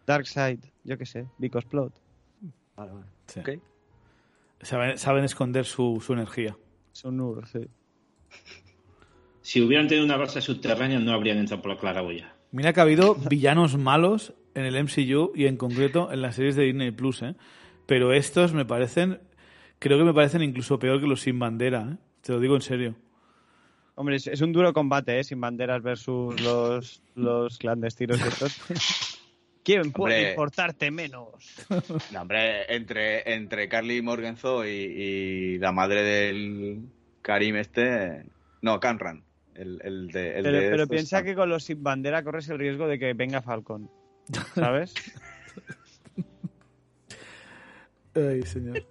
Darkseid, yo qué sé, Because Plot. sí. Ok. Saben, saben esconder su, su energía. Es un Nur, sí. Si hubieran tenido una base subterránea no habrían entrado por la claraboya. Mira que ha habido villanos malos en el MCU y en concreto en las series de Disney Plus, ¿eh? Pero estos me parecen, creo que me parecen incluso peor que los sin bandera, ¿eh? Te lo digo en serio. Hombre, es, es un duro combate, ¿eh? Sin banderas versus los, los clandestinos estos. *laughs* ¿Quién puede Hombre. importarte menos? No, hombre, entre, entre Carly Morgenzo y, y la madre del Karim este... No, Canran. El, el de, el Pero, de pero piensa que con los sin bandera corres el riesgo de que venga Falcon. ¿Sabes? *laughs* Ay, señor.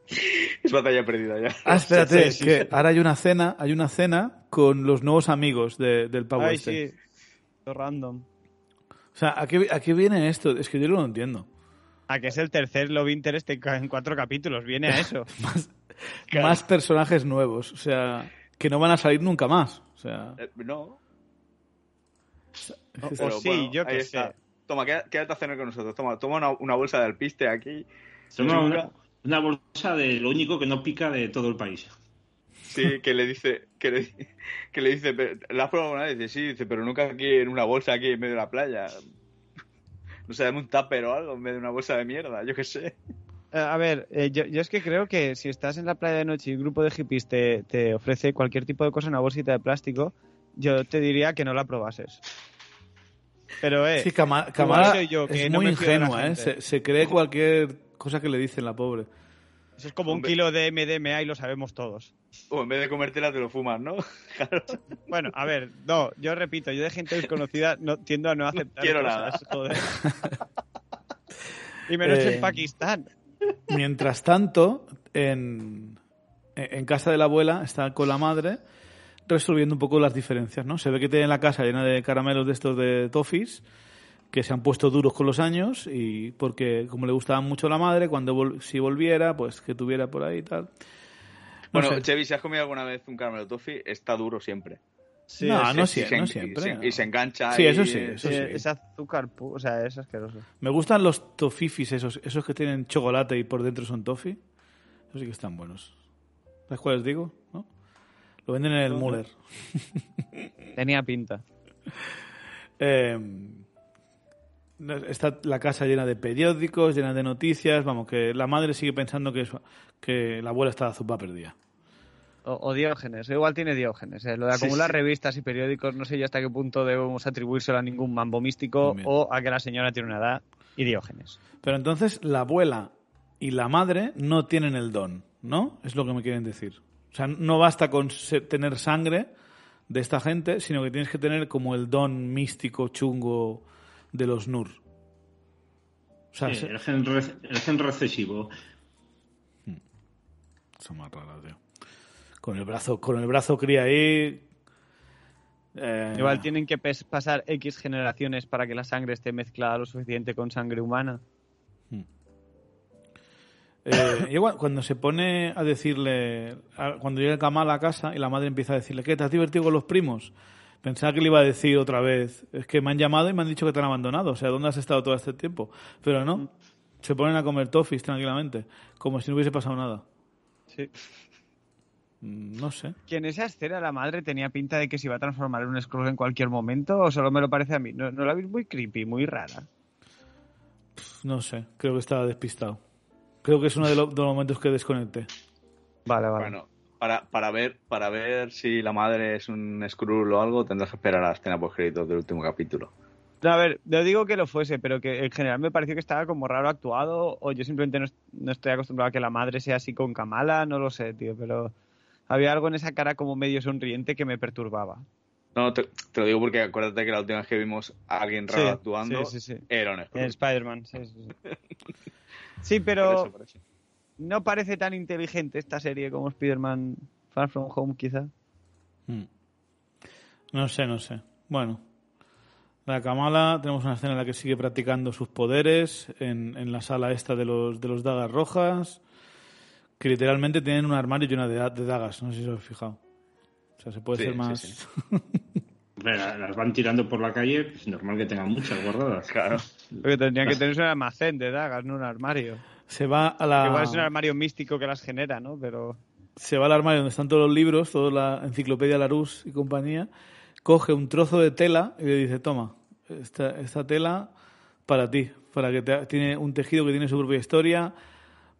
Es batalla perdida ya. Ah, espérate, Sí, sí, que sí. ahora hay una cena, hay una cena con los nuevos amigos de- del pavo Ay, este. sí. Lo Random. O sea, ¿a qué, ¿a qué viene esto? Es que yo no lo entiendo. A que es el tercer Love Interest en cuatro capítulos. Viene a eso. *laughs* Más personajes nuevos, o sea, que no van a salir nunca más. O sea, Eh, No, O, sí, bueno, yo qué está. Toma, quédate a cenar con nosotros. Toma, toma una, una bolsa de alpiste aquí. Toma una, una bolsa de lo único que no pica de todo el país. Sí, que le dice, que le, que le dice, "Pero, ¿la has probado alguna vez? Dice, sí, dice, pero nunca aquí en una bolsa aquí en medio de la playa. No sé, dame un tupper o algo en vez de una bolsa de mierda, yo qué sé. Eh, A ver, eh, yo, yo es que creo que si estás en la playa de noche y un grupo de hippies te, te ofrece cualquier tipo de cosa en una bolsita de plástico, yo te diría que no la probases. Pero, eh, sí, soy yo, que es no muy ingenua, ¿eh? Se, se cree cualquier cosa que le dicen la pobre. eso es como un Hombre. kilo de MDMA y lo sabemos todos. O en vez de comértela te lo fumas, ¿no? *laughs* Claro. Bueno, a ver, no, yo repito, yo de gente desconocida no, tiendo a no aceptar quiero cosas, joder. y menos Eh, en Pakistán. Mientras tanto, en, en casa de la abuela está con la madre resolviendo un poco las diferencias, ¿no? Se ve que tiene la casa llena de caramelos de estos de toffees que se han puesto duros con los años y porque como le gustaba mucho a la madre, cuando vol- si volviera, pues que tuviera por ahí y tal. No bueno, sé. Chevy, si has comido alguna vez un caramelo toffee, está duro siempre. Sí, no, no, siempre. Y se, y se engancha. Sí, eso sí, eh, eso es azúcar, o sea, es asqueroso. Me gustan los tofifis esos, esos que tienen chocolate y por dentro son toffee. Esos sí que están buenos. ¿Sabes cuáles digo? ¿No? Lo venden en el. Müller. *laughs* Tenía pinta. Eh, está la casa llena de periódicos, llena de noticias. Vamos, que la madre sigue pensando que, su- que la abuela está de azúcar perdida. O, o Diógenes, igual tiene Diógenes. eh, Lo de acumular sí. revistas y periódicos, no sé yo hasta qué punto debemos atribuírselo a ningún mambo místico o a que la señora tiene una edad y Diógenes. Pero entonces la abuela y la madre no tienen el don, ¿no? Es lo que me quieren decir. O sea, no basta con tener sangre de esta gente, sino que tienes que tener como el don místico chungo de los Nur. O sea, Sí, se- el, gen re- el gen recesivo. Son más raras, tío. Con el brazo, con el brazo cría ahí. eh, Igual tienen que pasar X generaciones para que la sangre esté mezclada lo suficiente con sangre humana. Eh, y igual, cuando se pone a decirle, a- cuando llega Kamal a casa y la madre empieza a decirle, ¿qué? ¿Te has divertido con los primos? Pensaba que le iba a decir otra vez, es que me han llamado y me han dicho que te han abandonado, o sea, ¿dónde has estado todo este tiempo? Pero no, se ponen a comer toffees tranquilamente, como si no hubiese pasado nada. Sí. Mm, No sé. Que en esa escena la madre tenía pinta de que se iba a transformar en un Skrull en cualquier momento, o solo me lo parece a mí. ¿No, no la veis muy creepy, muy rara? No sé, creo que estaba despistado. Creo que es uno de, lo- de los momentos que desconecté. Vale, vale. Bueno, para, para, ver, para ver si la madre es un Skrull o algo, tendrás que esperar a la escena post créditos del último capítulo. No, a ver, no digo que lo fuese, pero que en general me pareció que estaba como raro actuado, o yo simplemente no, no estoy acostumbrado a que la madre sea así con Kamala, no lo sé, tío, pero había algo en esa cara como medio sonriente que me perturbaba. No, te, te lo digo porque acuérdate que la última vez que vimos a alguien raro Sí, actuando sí, sí, sí. era un Skrull. Spider-Man, sí, sí, *laughs* sí. Sí, Por pero eso, por eso. no parece tan inteligente esta serie como Spider-Man Far From Home, quizá. Mm. No sé, no sé. Bueno, la Kamala, tenemos una escena en la que sigue practicando sus poderes en, en la sala esta de los, de los dagas rojas, que literalmente tienen un armario lleno de, de dagas, no sé si os habéis fijado. O sea, se puede Sí, ser sí, más... sí. La- *laughs* Las van tirando por la calle, pues normal que tengan muchas guardadas. Claro. Porque tendrían que tener un almacén de dagas, no un armario. se va a la... Igual es un armario místico que las genera, ¿no? Pero... se va al armario donde están todos los libros, toda la enciclopedia Larousse y compañía, coge un trozo de tela y le dice, toma, esta, esta tela para ti, para que te, tiene un tejido que tiene su propia historia,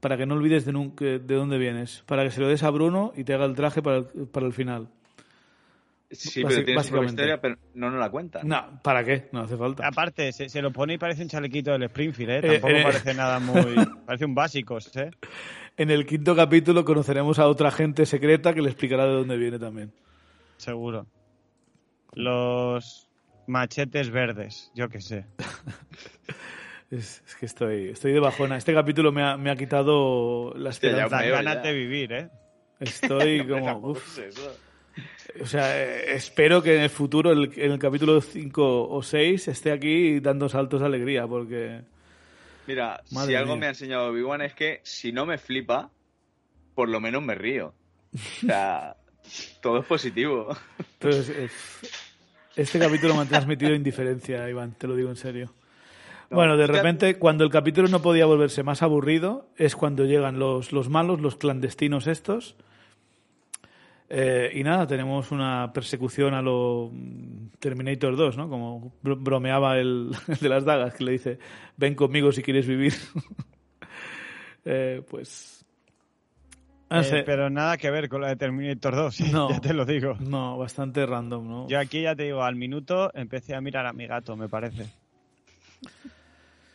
para que no olvides de, nun- que- de dónde vienes, para que se lo des a Bruno y te haga el traje para el, para el final. Sí, Basi- pero tiene su historia, pero no nos la cuentan. No, ¿para qué? No hace falta. Aparte, se, se lo pone y parece un chalequito del Springfield, ¿eh? Eh, Tampoco eh. parece nada muy... *laughs* Parece un básicos, ¿eh? En el quinto capítulo conoceremos a otra gente secreta que le explicará de dónde viene también. Seguro. Los machetes verdes, yo qué sé. *laughs* Es, es que estoy, estoy de bajona. Este capítulo me ha, me ha quitado la esperanza. Veo, ganas de vivir, ¿eh? Estoy *laughs* como... Tampoco uf. es eso. O sea, eh, espero que en el futuro, en el capítulo 5 o 6, esté aquí dando saltos de alegría, porque... Mira, Madre si algo me ha enseñado Obi-Wan es que si no me flipa, por lo menos me río. O sea, *laughs* todo es positivo. Es- este capítulo me ha transmitido indiferencia, Iván, te lo digo en serio. bueno, de que- repente, cuando el capítulo no podía volverse más aburrido, es cuando llegan los, los malos, los clandestinos estos. Eh, y nada, tenemos una persecución a lo mm, Terminator 2, ¿no? Como bro- bromeaba el, *laughs* el de las dagas, que le dice, ven conmigo si quieres vivir. *laughs* Eh, pues... no Eh, pero nada que ver con la de Terminator 2, *laughs* No. ya te lo digo. No, bastante random, ¿no? Yo aquí ya te digo, al minuto empecé a mirar a mi gato, me parece.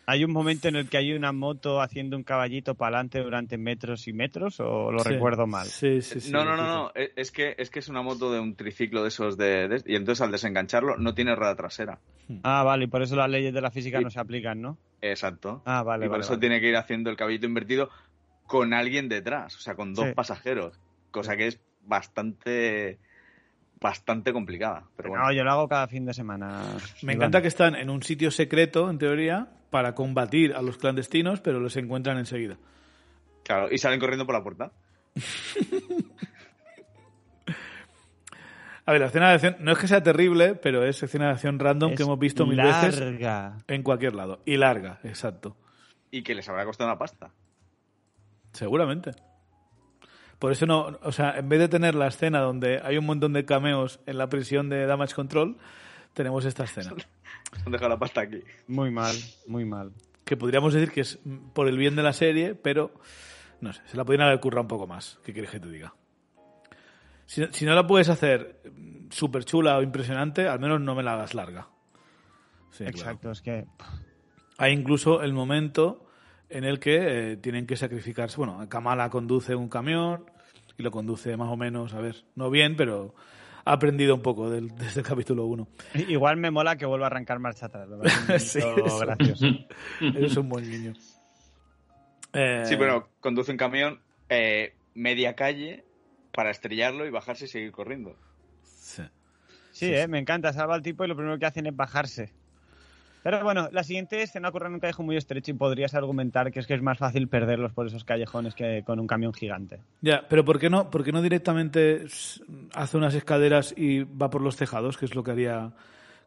¿Hay un momento en el que hay una moto haciendo un caballito para adelante durante metros y metros o lo Sí. recuerdo mal? Sí, sí, sí. no, no, no, no. Es es que, es que es una moto de un triciclo de esos de, de- Y entonces al desengancharlo no tiene rueda trasera. Ah, vale, y por eso las leyes de la física no se aplican, ¿no? Exacto. Ah, vale, y por vale, eso vale. tiene que ir haciendo el caballito invertido con alguien detrás, o sea, con dos Sí. pasajeros. Cosa que es bastante. Bastante complicada. Pero bueno. No, yo lo hago cada fin de semana. Me encanta que están en un sitio secreto, en teoría, para combatir a los clandestinos, pero los encuentran enseguida. Claro, y salen corriendo por la puerta. *laughs* A ver, la escena de acción no es que sea terrible, pero es escena de acción random Es que hemos visto mil veces larga. en cualquier lado. Y larga, exacto. Y que les habrá costado una pasta. Seguramente. Por eso no, o sea, en vez de tener la escena donde hay un montón de cameos en la prisión de Damage Control, tenemos esta escena. *laughs* Han dejado la pasta aquí. Muy mal, muy mal. Que podríamos decir que es por el bien de la serie, pero no sé, se la podrían haber currado un poco más. ¿Qué quieres que te diga? Si, no- si no la puedes hacer súper chula o impresionante, al menos no me la hagas larga. Sí, claro. Exacto, es que Hay incluso el momento en el que eh, tienen que sacrificarse. Bueno, Kamala conduce un camión y lo conduce más o menos, a ver, no bien, pero aprendido un poco del, *laughs* desde el capítulo 1. Igual me mola que vuelva a arrancar marcha atrás. *laughs* Sí, eso. gracioso. *laughs* Eres un buen niño. Eh, Sí, pero conduce un camión eh, media calle para estrellarlo y bajarse y seguir corriendo. sí. Sí, eh, me encanta. Salva al tipo y lo primero que hacen es bajarse. Pero bueno, la siguiente escena ocurre en un callejón muy estrecho y podrías argumentar que es que es más fácil perderlos por esos callejones que con un camión gigante. Ya, pero ¿por qué no, por qué no directamente hace unas escaleras y va por los tejados, que es lo que haría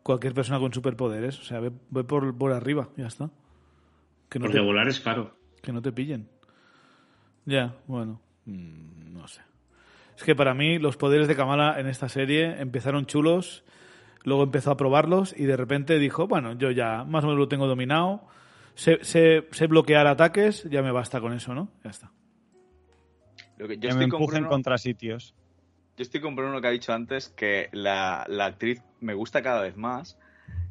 cualquier persona con superpoderes? O sea, ve, ve por, por arriba, ya está. Que no, Porque te, volar es caro. que no te pillen. Ya, bueno, mm, no sé. Es que para mí los poderes de Kamala en esta serie empezaron chulos, luego empezó a probarlos y de repente dijo, bueno, yo ya más o menos lo tengo dominado, sé, sé- sé bloquear ataques, ya me basta con eso, ¿no? Ya está. Lo que, yo, que me estoy con empujen Bruno, contra sitios. yo estoy con Bruno que ha dicho antes que la, la actriz me gusta cada vez más.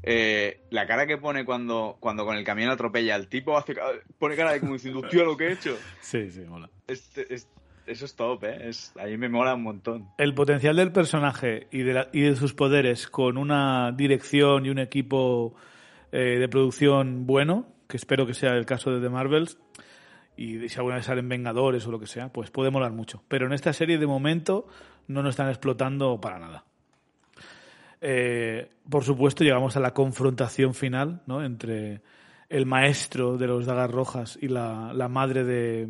Eh, la cara que pone cuando, cuando con el camión atropella al tipo hace, pone cara de como diciendo, tío, lo que he hecho. *laughs* Sí, sí, mola. Es- es- eso es top, ¿eh? Es, a mí me mola un montón. el potencial del personaje y de, sus poderes con una dirección y un equipo eh, de producción bueno, que espero que sea el caso de The Marvels, y si alguna vez salen Vengadores o lo que sea, pues puede molar mucho. Pero en esta serie, de momento, no nos están explotando para nada. Eh, por supuesto, llegamos a la confrontación final ¿no? entre el maestro de los dagas rojas y la madre de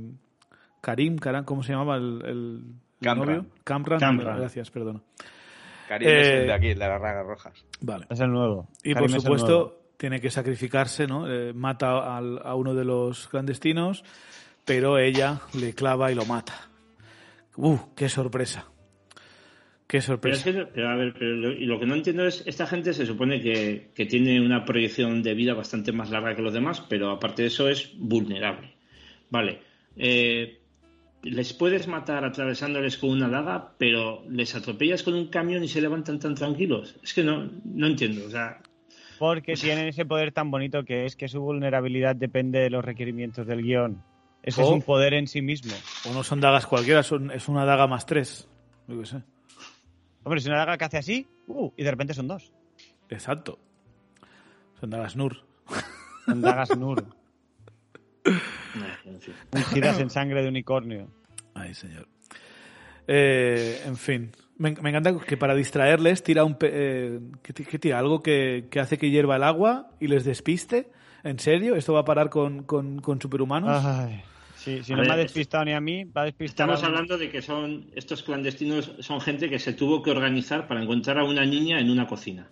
Karim, Karam, ¿cómo se llamaba el, Camran. novio? Camran. Camran. Gracias, perdona. Karim es Eh, el de aquí, el de las ragas rojas. Vale. Es el nuevo. Y Karim por supuesto, tiene que sacrificarse, ¿no? Eh, mata al- a uno de los clandestinos, pero ella le clava y lo mata. ¡Uh! ¡Qué sorpresa! ¡Qué Pero, es sorpresa! que, pero, a ver, pero lo, y lo que no entiendo es, esta gente se supone que, que tiene una proyección de vida bastante más larga que los demás, pero aparte de eso es vulnerable. Vale, eh, les puedes matar atravesándoles con una daga, pero les atropellas con un camión y se levantan tan tranquilos. Es que no, no entiendo, o sea, Porque tienen ese poder tan bonito que es que su vulnerabilidad depende de los requerimientos del guion. Eso es Oh. un poder en sí mismo. O no son dagas cualquiera, son, es una daga más tres. Yo qué sé. Hombre, es una daga que hace así uh, y de repente son dos. Exacto. Son dagas Nur. Son dagas Nur, *laughs* ungidas *laughs* en sangre de unicornio. Ay, señor. Eh, en fin. Me, me encanta que para distraerles tira un... pe- eh. Algo que, que hace que hierva el agua y les despiste. ¿En serio? ¿Esto va a parar con, con, con superhumanos? Ay, sí, si A no ver, me ha despistado ni a mí, va a despistar Estamos a hablando de que son estos clandestinos son gente que se tuvo que organizar para encontrar a una niña en una cocina.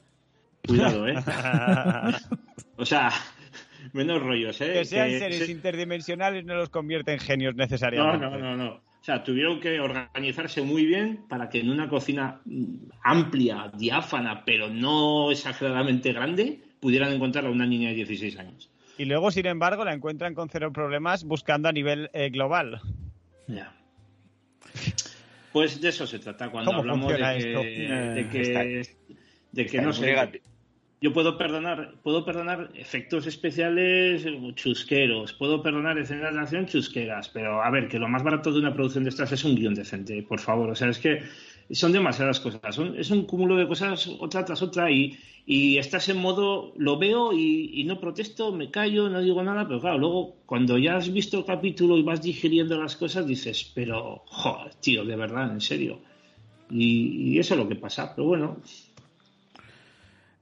Cuidado, ¿eh? *laughs* O sea, menos rollos, ¿eh? que sean Que seres se- interdimensionales no los convierte en genios No, necesariamente. no, no, no. O sea, tuvieron que organizarse muy bien para que en una cocina mm, amplia, diáfana, pero no exageradamente grande, pudieran encontrar a una niña de 16 años. Y luego, sin embargo, la encuentran con cero problemas buscando a nivel eh, global. Ya. Pues de eso se trata cuando ¿Cómo hablamos de que, esto? de que, de que Está no negativo. Yo puedo perdonar, puedo perdonar efectos especiales eh, chusqueros, puedo perdonar escenas de acción chusqueras, pero a ver, que lo más barato de una producción de estas es un guion decente, por favor. O sea, es que son demasiadas cosas, es un cúmulo de cosas otra tras otra y, y estás en modo, lo veo y, y no protesto, me callo, no digo nada, pero claro, luego cuando ya has visto el capítulo y vas digiriendo las cosas, dices, pero, joder, tío, de verdad, en serio. Y, y eso es lo que pasa, pero bueno,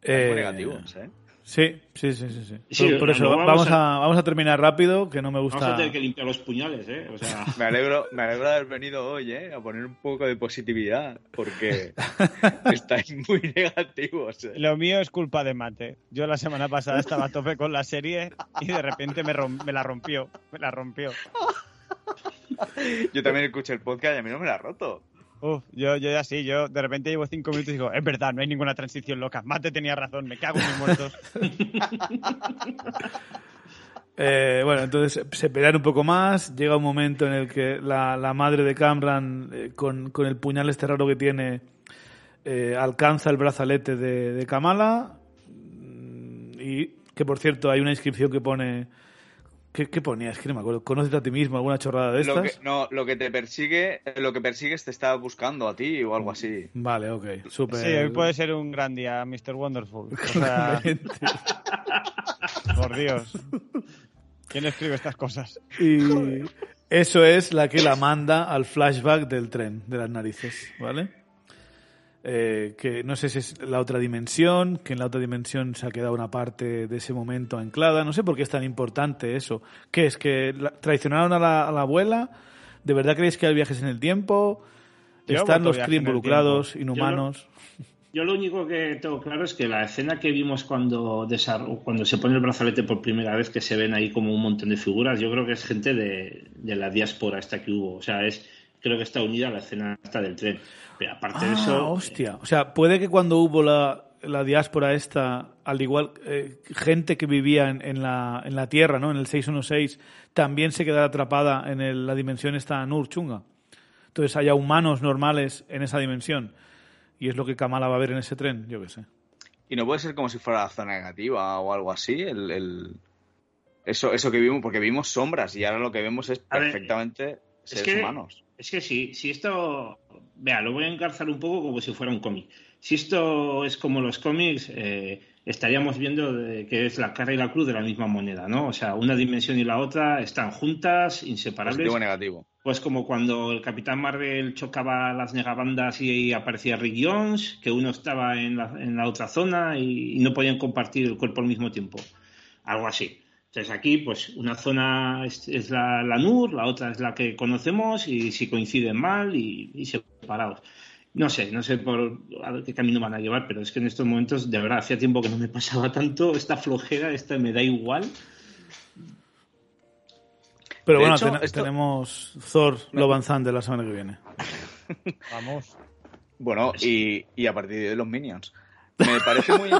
Eh, Muy negativos, ¿eh? Sí, sí, sí, sí. sí. Sí, por, por eso, vamos, vamos a... vamos a terminar rápido, que no me vamos a gusta... tener que limpiar los puñales, ¿eh? O sea... *laughs* Me alegro, me alegro de haber venido hoy, ¿eh? A poner un poco de positividad, porque *laughs* estáis muy negativos. ¿eh? Lo mío es culpa de Mate. Yo la semana pasada estaba a tope con la serie y de repente me, rom- me la rompió. Me la rompió. Yo también escuché el podcast y a mí no me la ha roto. Uf, yo, yo ya sí, yo de repente llevo cinco minutos y digo, es verdad, no hay ninguna transición loca. Mate tenía razón, me cago en mis muertos. *laughs* Eh, bueno, entonces se pelean un poco más. Llega un momento en el que la, madre de Camran, eh, con, con el puñal este raro que tiene, eh, alcanza el brazalete de, de Kamala. Mm, Y que por cierto, hay una inscripción que pone ¿Qué, qué ponía? Es que no me acuerdo. Conócete a ti mismo, alguna chorrada de Lo estas. que, no, lo que te persigue, lo que persigues te está buscando a ti o algo así. Vale, ok. Sí, hoy puede ser un gran día, Mr. Wonderful. O sea, por Dios. ¿Quién escribe estas cosas? Y eso es la que la manda al flashback del tren, de las narices, ¿vale? Eh, que no sé si es la otra dimensión, que en la otra dimensión se ha quedado una parte de ese momento anclada, no sé por qué es tan importante eso. ¿Qué es? ¿Que la- traicionaron a la, a la abuela? ¿De verdad creéis que hay viajes en el tiempo? Yo ¿Están los Kree involucrados, inhumanos? Yo lo único que tengo claro es que la escena que vimos cuando, cuando se pone el brazalete por primera vez, que se ven ahí como un montón de figuras, yo creo que es gente de, de la diáspora esta que hubo. O sea, es creo que está unida a la escena esta del tren. Pero aparte de Ah, eso, hostia. O sea, puede que cuando hubo la, la diáspora esta, al igual, eh, gente que vivía en, en la, en la Tierra, ¿no? En el 616, también se quedara atrapada en el- la dimensión esta Nur chunga. Entonces haya humanos normales en esa dimensión. Y es lo que Kamala va a ver en ese tren, yo qué sé. Y no puede ser como si fuera la zona negativa o algo así. El, el- Eso, eso que vimos, porque vimos sombras y ahora lo que vemos es ver, perfectamente seres que- humanos. Es que sí, si esto. Vea, lo voy a encarzar un poco como si fuera un cómic. Si esto es como los cómics, eh, estaríamos viendo de- que es la cara y la cruz de la misma moneda, ¿no? O sea, una dimensión y la otra están juntas, inseparables. Positivo o negativo. Pues como cuando el Capitán Marvel chocaba las negabandas y aparecía Rick Jones, que uno estaba en la, en la otra zona y, y no podían compartir el cuerpo al mismo tiempo. Algo así. Entonces aquí, pues una zona es, es la, la NUR, la otra es la que conocemos y si coinciden mal y, y separados. No sé, no sé por a ver qué camino van a llevar, pero es que en estos momentos, de verdad, hacía tiempo que no me pasaba tanto esta flojera, esta me da igual. Pero De bueno, hecho, ten- esto- tenemos Thor Love and Thunder la semana que viene. *laughs* Vamos. Bueno, y, y a partir de ahí los Minions. Me parece muy... *laughs* *laughs*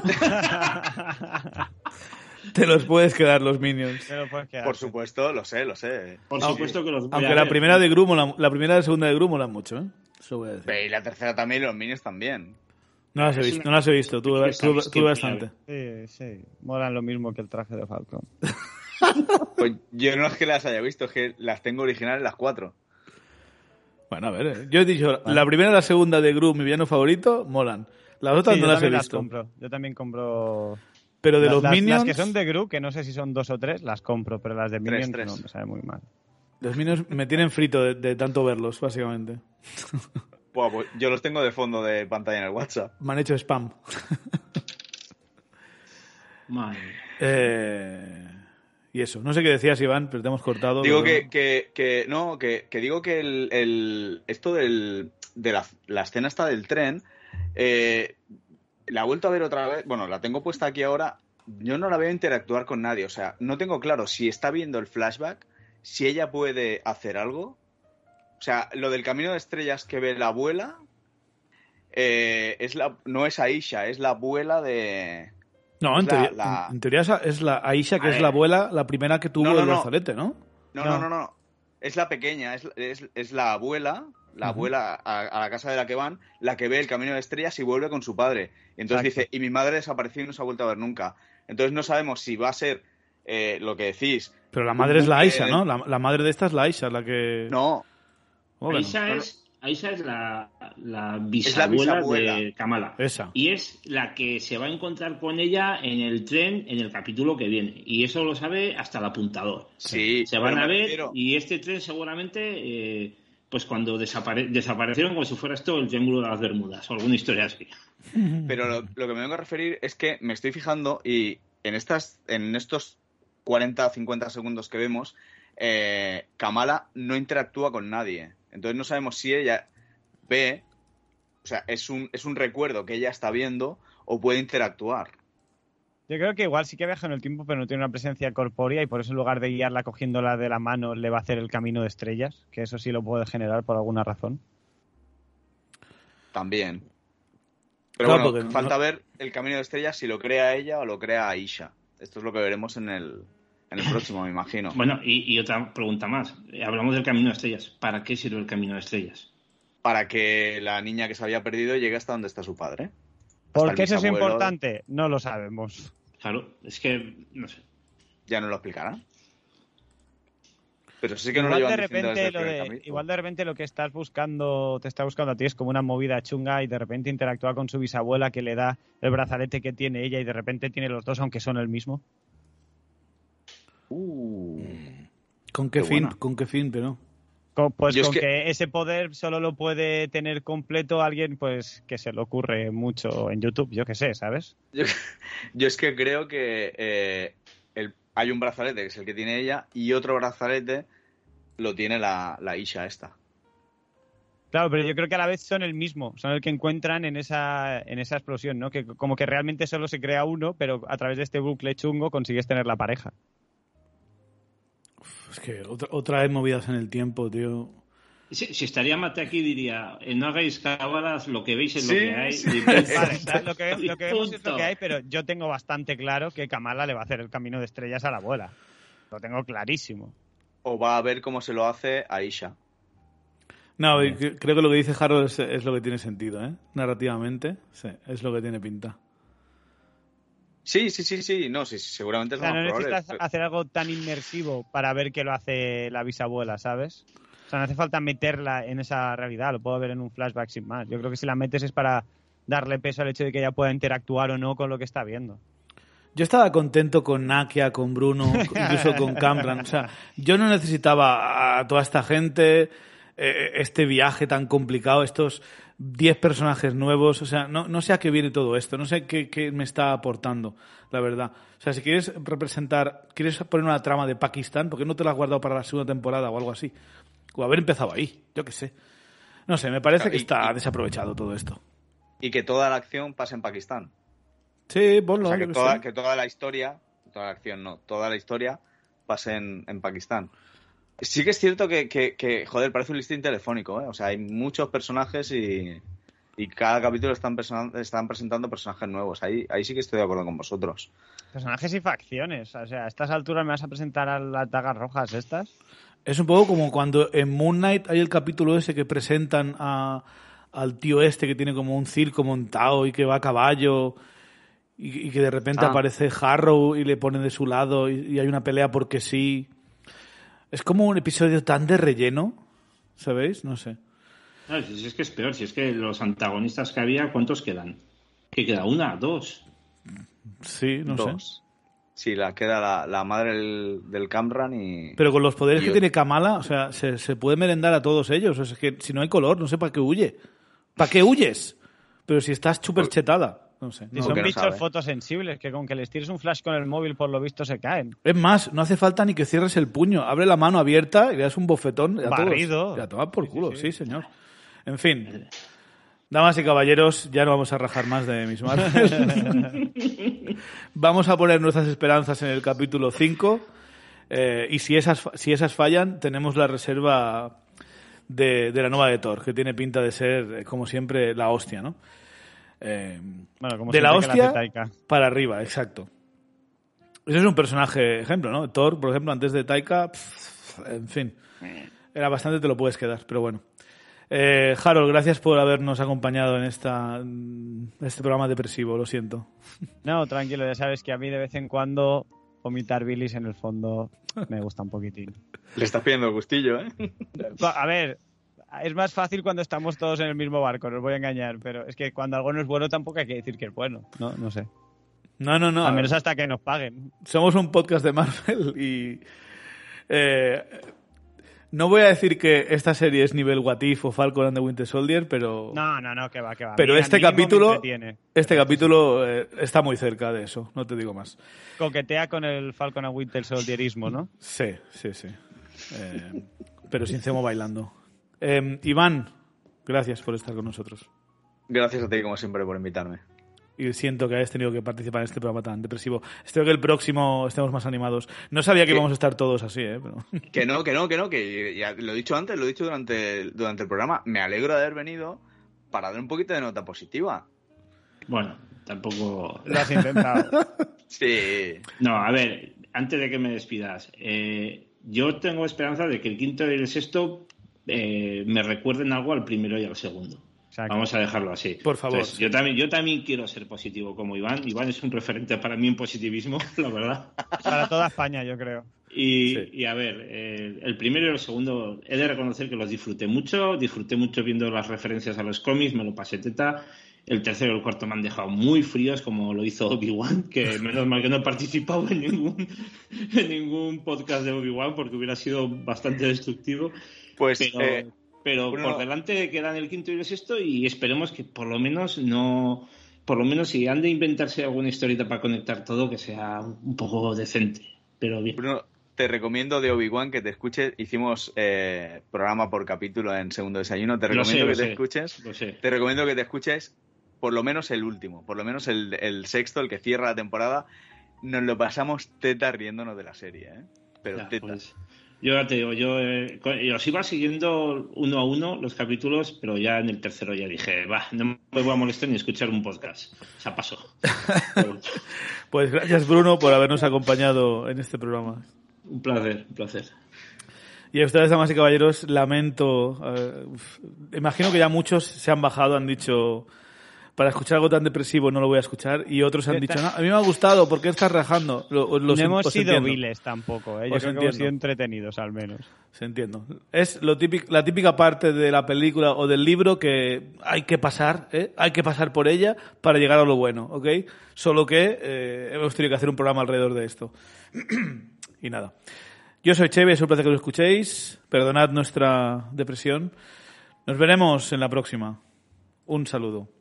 *laughs* Te los puedes quedar los Minions. Te lo puedes quedar. Por supuesto, lo sé, lo sé. Por Aunque- supuesto que los voy a Aunque la ver. primera de Gru mola- la primera y la segunda de Gru molan mucho, ¿eh? Eso voy a decir. Y la tercera también, y los Minions también. No las he visto, una- no las he visto. Tú, tú, bastante. Sí, sí. Molan lo mismo que el traje de Falcon. *laughs* Pues yo no es que las haya visto, es que las tengo originales las cuatro. Bueno, a ver, eh, yo he dicho, la primera y la segunda de Gru, mi villano favorito, molan. Las otras Sí, no las he también visto. compro. Yo también compro. Pero de las, los las- Minions, Las que son de Gru, que no sé si son dos o tres, las compro, pero las de Tres, Minions tres. no me sabe muy mal. los Minions me tienen frito de, de tanto verlos, básicamente. *laughs* Buah, pues yo los tengo de fondo de pantalla en el WhatsApp. Me han hecho spam. *laughs* Eh, y eso, no sé qué decías, Iván, pero te hemos cortado. Digo pero- que, que, que no, que, que digo que el, el- esto del, de la, la escena esta del tren, eh, la he vuelto a ver otra vez, bueno, la tengo puesta aquí ahora, yo no la veo interactuar con nadie, o sea, no tengo claro si está viendo el flashback, si ella puede hacer algo, o sea, lo del camino de estrellas que ve la abuela, eh, es la, no es Aisha, es la abuela de... No, en la- teoría, la- en teoría es la Aisha, que A es ver. la abuela, la primera que tuvo No, no, el no. brazalete, ¿no? No, No. no, no, no. Es la pequeña, es, es, es la abuela, la abuela a, a la casa de la que van, la que ve el camino de estrellas y vuelve con su padre. Y entonces Exacto. dice, y mi madre desapareció y no se ha vuelto a ver nunca. Entonces no sabemos si va a ser eh, lo que decís. Pero la madre es la Aisha, ¿no? La, la madre de esta es la Aisha, la que... No, Oh, bueno, Aisha, es, Aisha es la, la bisabuela, bisabuela. de Kamala. Esa. Y es la que se va a encontrar con ella en el tren en el capítulo que viene. Y eso lo sabe hasta el apuntador. sí. Se van a ver refiero- y este tren seguramente, eh, pues cuando desapare- desaparecieron como si fuera esto el Triángulo de las Bermudas o alguna historia así. *laughs* Pero lo, lo que me vengo a referir es que me estoy fijando y en, estas, en estos 40 50 segundos que vemos, eh, Kamala no interactúa con nadie. Entonces no sabemos si ella ve, o sea, es un, es un recuerdo que ella está viendo o puede interactuar. Yo creo que igual sí que viaja en el tiempo, pero no tiene una presencia corpórea y por eso en lugar de guiarla cogiéndola de la mano le va a hacer el camino de estrellas, que eso sí lo puede generar por alguna razón. También. Pero Claro, bueno, porque falta no- ver el camino de estrellas si lo crea ella o lo crea Aisha. Esto es lo que veremos en el, en el próximo, me imagino. *laughs* Bueno, y, y otra pregunta más. Eh, Hablamos del Camino de Estrellas. ¿Para qué sirve el Camino de Estrellas? Para que la niña que se había perdido llegue hasta donde está su padre. ¿Por qué eso es importante? No lo sabemos. Claro, es que, no sé. Ya nos lo explicará. Pero sí que no igual lo de repente lo de, igual de repente lo que estás buscando te está buscando a ti es como una movida chunga y de repente interactúa con su bisabuela que le da el brazalete que tiene ella y de repente tiene los dos aunque son el mismo Uh. ¿Con qué, Qué fin? buena. ¿Con qué fin? Pero Con- pues Yo es con que- que... ese poder solo lo puede tener completo alguien pues que se le ocurre mucho en YouTube yo qué sé sabes *laughs* Yo, yo es que creo que eh, el- hay un brazalete que es el que tiene ella y otro brazalete lo tiene la, la Isha esta. Claro, pero yo creo que a la vez son el mismo, son el que encuentran en esa, en esa explosión, ¿no? Que como que realmente solo se crea uno, pero a través de este bucle chungo consigues tener la pareja. Es que otra, otra vez movidas en el tiempo, tío. Si, si estaría Mate aquí diría, eh, no hagáis cábalas, lo que veis es Sí, lo que hay. sí. y punto. Vale, ¿sabes? lo que, lo que vemos es lo que hay, pero yo tengo bastante claro que Kamala le va a hacer el camino de estrellas a la abuela. Lo tengo clarísimo. O va a ver cómo se lo hace a Isha. No, creo que lo que dice Harold es, es lo que tiene sentido, ¿eh? Narrativamente, sí, es lo que tiene pinta. Sí, sí, sí, sí. No, sí, sí, seguramente O es sea, lo no más probable. necesitas hacer algo tan inmersivo para ver que lo hace la bisabuela, ¿sabes? O sea, no hace falta meterla en esa realidad, lo puedo ver en un flashback sin más. Yo creo que si la metes es para darle peso al hecho de que ella pueda interactuar o no con lo que está viendo. Yo estaba contento con Nakia, con Bruno, *laughs* incluso con Cameron. O sea, yo no necesitaba a toda esta gente, eh, este viaje tan complicado, estos 10 personajes nuevos. O sea, no, no sé a qué viene todo esto, no sé qué, qué me está aportando, la verdad. O sea, si quieres representar, quieres poner una trama de Pakistán, ¿por qué no te la has guardado para la segunda temporada o algo así? O haber empezado ahí, yo qué sé. No sé, me parece que está desaprovechado todo esto. Y que toda la acción pase en Pakistán. Sí, O ponlo. sea, yo que toda, sé. que toda la historia, toda la acción no, toda la historia pase en, en Pakistán. Sí que es cierto que, que, que, joder, parece un listín telefónico, ¿eh? O sea, hay muchos personajes y, y cada capítulo están, presentando personajes nuevos. Ahí, ahí sí que estoy de acuerdo con vosotros. Personajes y facciones. O sea, a estas alturas me vas a presentar a las dagas rojas estas. Es un poco como cuando en Moon Knight hay el capítulo ese que presentan a, al tío este que tiene como un circo montado y que va a caballo y, y que de repente Ah. aparece Harrow y le pone de su lado y, y hay una pelea porque sí. Es como un episodio tan de relleno, ¿sabéis? No sé. No, si es que es peor, si es que los antagonistas que había, ¿cuántos quedan? ¿Que queda una? ¿Dos? Sí, no sé. Dos. Sí, la queda la, la madre del, del Camran y... Pero con los poderes que yo- tiene Kamala, o sea, se, se puede merendar a todos ellos. O sea, es que si no hay color, no sé para qué huye. ¿Para qué huyes? Pero si estás súper chetada, no sé. Y no. son no bichos fotosensibles que con que les tires un flash con el móvil por lo visto se caen. Es más, no hace falta ni que cierres el puño. Abre la mano abierta y le das un bofetón. y a todos. Barrido. Y a por culo, sí, señor. En fin. Damas y caballeros, ya no vamos a rajar más de Miss Marvel. *laughs* vamos a poner nuestras esperanzas en el capítulo 5. eh, y si esas, si esas fallan, tenemos la reserva de, de la nueva de Thor, que tiene pinta de ser, eh, como siempre, la hostia, ¿no? Eh, Bueno, como de la hostia para arriba, exacto. Ese es un personaje ejemplo, ¿no? Thor, por ejemplo, antes de Taika, pff, en fin, era bastante te lo puedes quedar, pero bueno. Eh, Harold, gracias por habernos acompañado en esta, en este programa depresivo, lo siento. *laughs* No, tranquilo, ya sabes que a mí de vez en cuando vomitar bilis en el fondo me gusta un poquitín. Le estás pidiendo el gustillo, ¿eh? A ver, es más fácil cuando estamos todos en el mismo barco, no os voy a engañar, pero es que cuando algo no es bueno tampoco hay que decir que es bueno. No, no sé. No, no, no. Al menos hasta que nos paguen. Somos un podcast de Marvel y... eh, no voy a decir que esta serie es nivel What If o Falcon and the Winter Soldier, pero... No, no, no, que va, que va. Pero Mira, este me capítulo, este capítulo eh, está muy cerca de eso, no te digo más. Coquetea con el Falcon and Winter Soldierismo, ¿no? Sí, sí, sí. Eh, pero sin cemo bailando. Eh, Iván, gracias por estar con nosotros. Gracias a ti, como siempre, por invitarme. Y siento que hayas tenido que participar en este programa tan depresivo. Espero que el próximo estemos más animados. No sabía que íbamos a estar todos así, ¿eh? Pero... *laughs* Que no, que no, que no, que ya lo he dicho antes, lo he dicho durante, durante el programa. Me alegro de haber venido para dar un poquito de nota positiva. Bueno, tampoco... Lo has intentado. *laughs* Sí. No, a ver, antes de que me despidas, eh, yo tengo esperanza de que el quinto y el sexto eh, me recuerden algo al primero y al segundo. Exacto. Vamos a dejarlo así. Por favor. Entonces, yo, también, yo también quiero ser positivo como Iván. Iván es un referente para mí en positivismo, *laughs* la verdad. Para toda España, yo creo. Y, a ver, eh, el primero y el segundo, he de reconocer que los disfruté mucho, disfruté mucho viendo las referencias a los cómics, me lo pasé teta. El tercero y el cuarto me han dejado muy fríos, como lo hizo Obi-Wan, que *laughs* menos mal que no he participado en ningún, en ningún podcast de Obi-Wan porque hubiera sido bastante destructivo. Pues, pero, eh, por delante quedan el quinto y el sexto y esperemos que por lo menos no, por lo menos si han de inventarse alguna historieta para conectar todo, que sea un poco decente. Pero bien te recomiendo de Obi-Wan que te escuches. Hicimos eh, programa por capítulo en Segundo Desayuno. Te recomiendo que te escuches. Te recomiendo que te escuches por lo menos el último, por lo menos el, sexto, el que cierra la temporada. Nos lo pasamos teta riéndonos de la serie, ¿eh? Pero teta. Pues, yo ya te digo, yo, eh, os iba siguiendo uno a uno los capítulos, pero ya en el tercero ya dije, va, no me voy a molestar ni escuchar un podcast. O sea, pasó. *laughs* pues gracias, Bruno, por habernos acompañado en este programa. Un placer, un placer. Y a ustedes, damas y caballeros, lamento. Eh, imagino que ya muchos se han bajado, han dicho, para escuchar algo tan depresivo no lo voy a escuchar. Y otros han dicho, a mí me ha gustado, ¿por qué estás rajando? no hemos sido viles tampoco, ¿eh? yo creo que hemos sido entretenidos al menos. Se entiendo. Es lo típico, la típica parte de la película o del libro que hay que pasar, ¿eh? hay que pasar por ella para llegar a lo bueno, ¿ok? Solo que eh, hemos tenido que hacer un programa alrededor de esto. *clears throat* Y nada. Yo soy Cheve, es un placer que lo escuchéis. Perdonad nuestra depresión. Nos veremos en la próxima. Un saludo.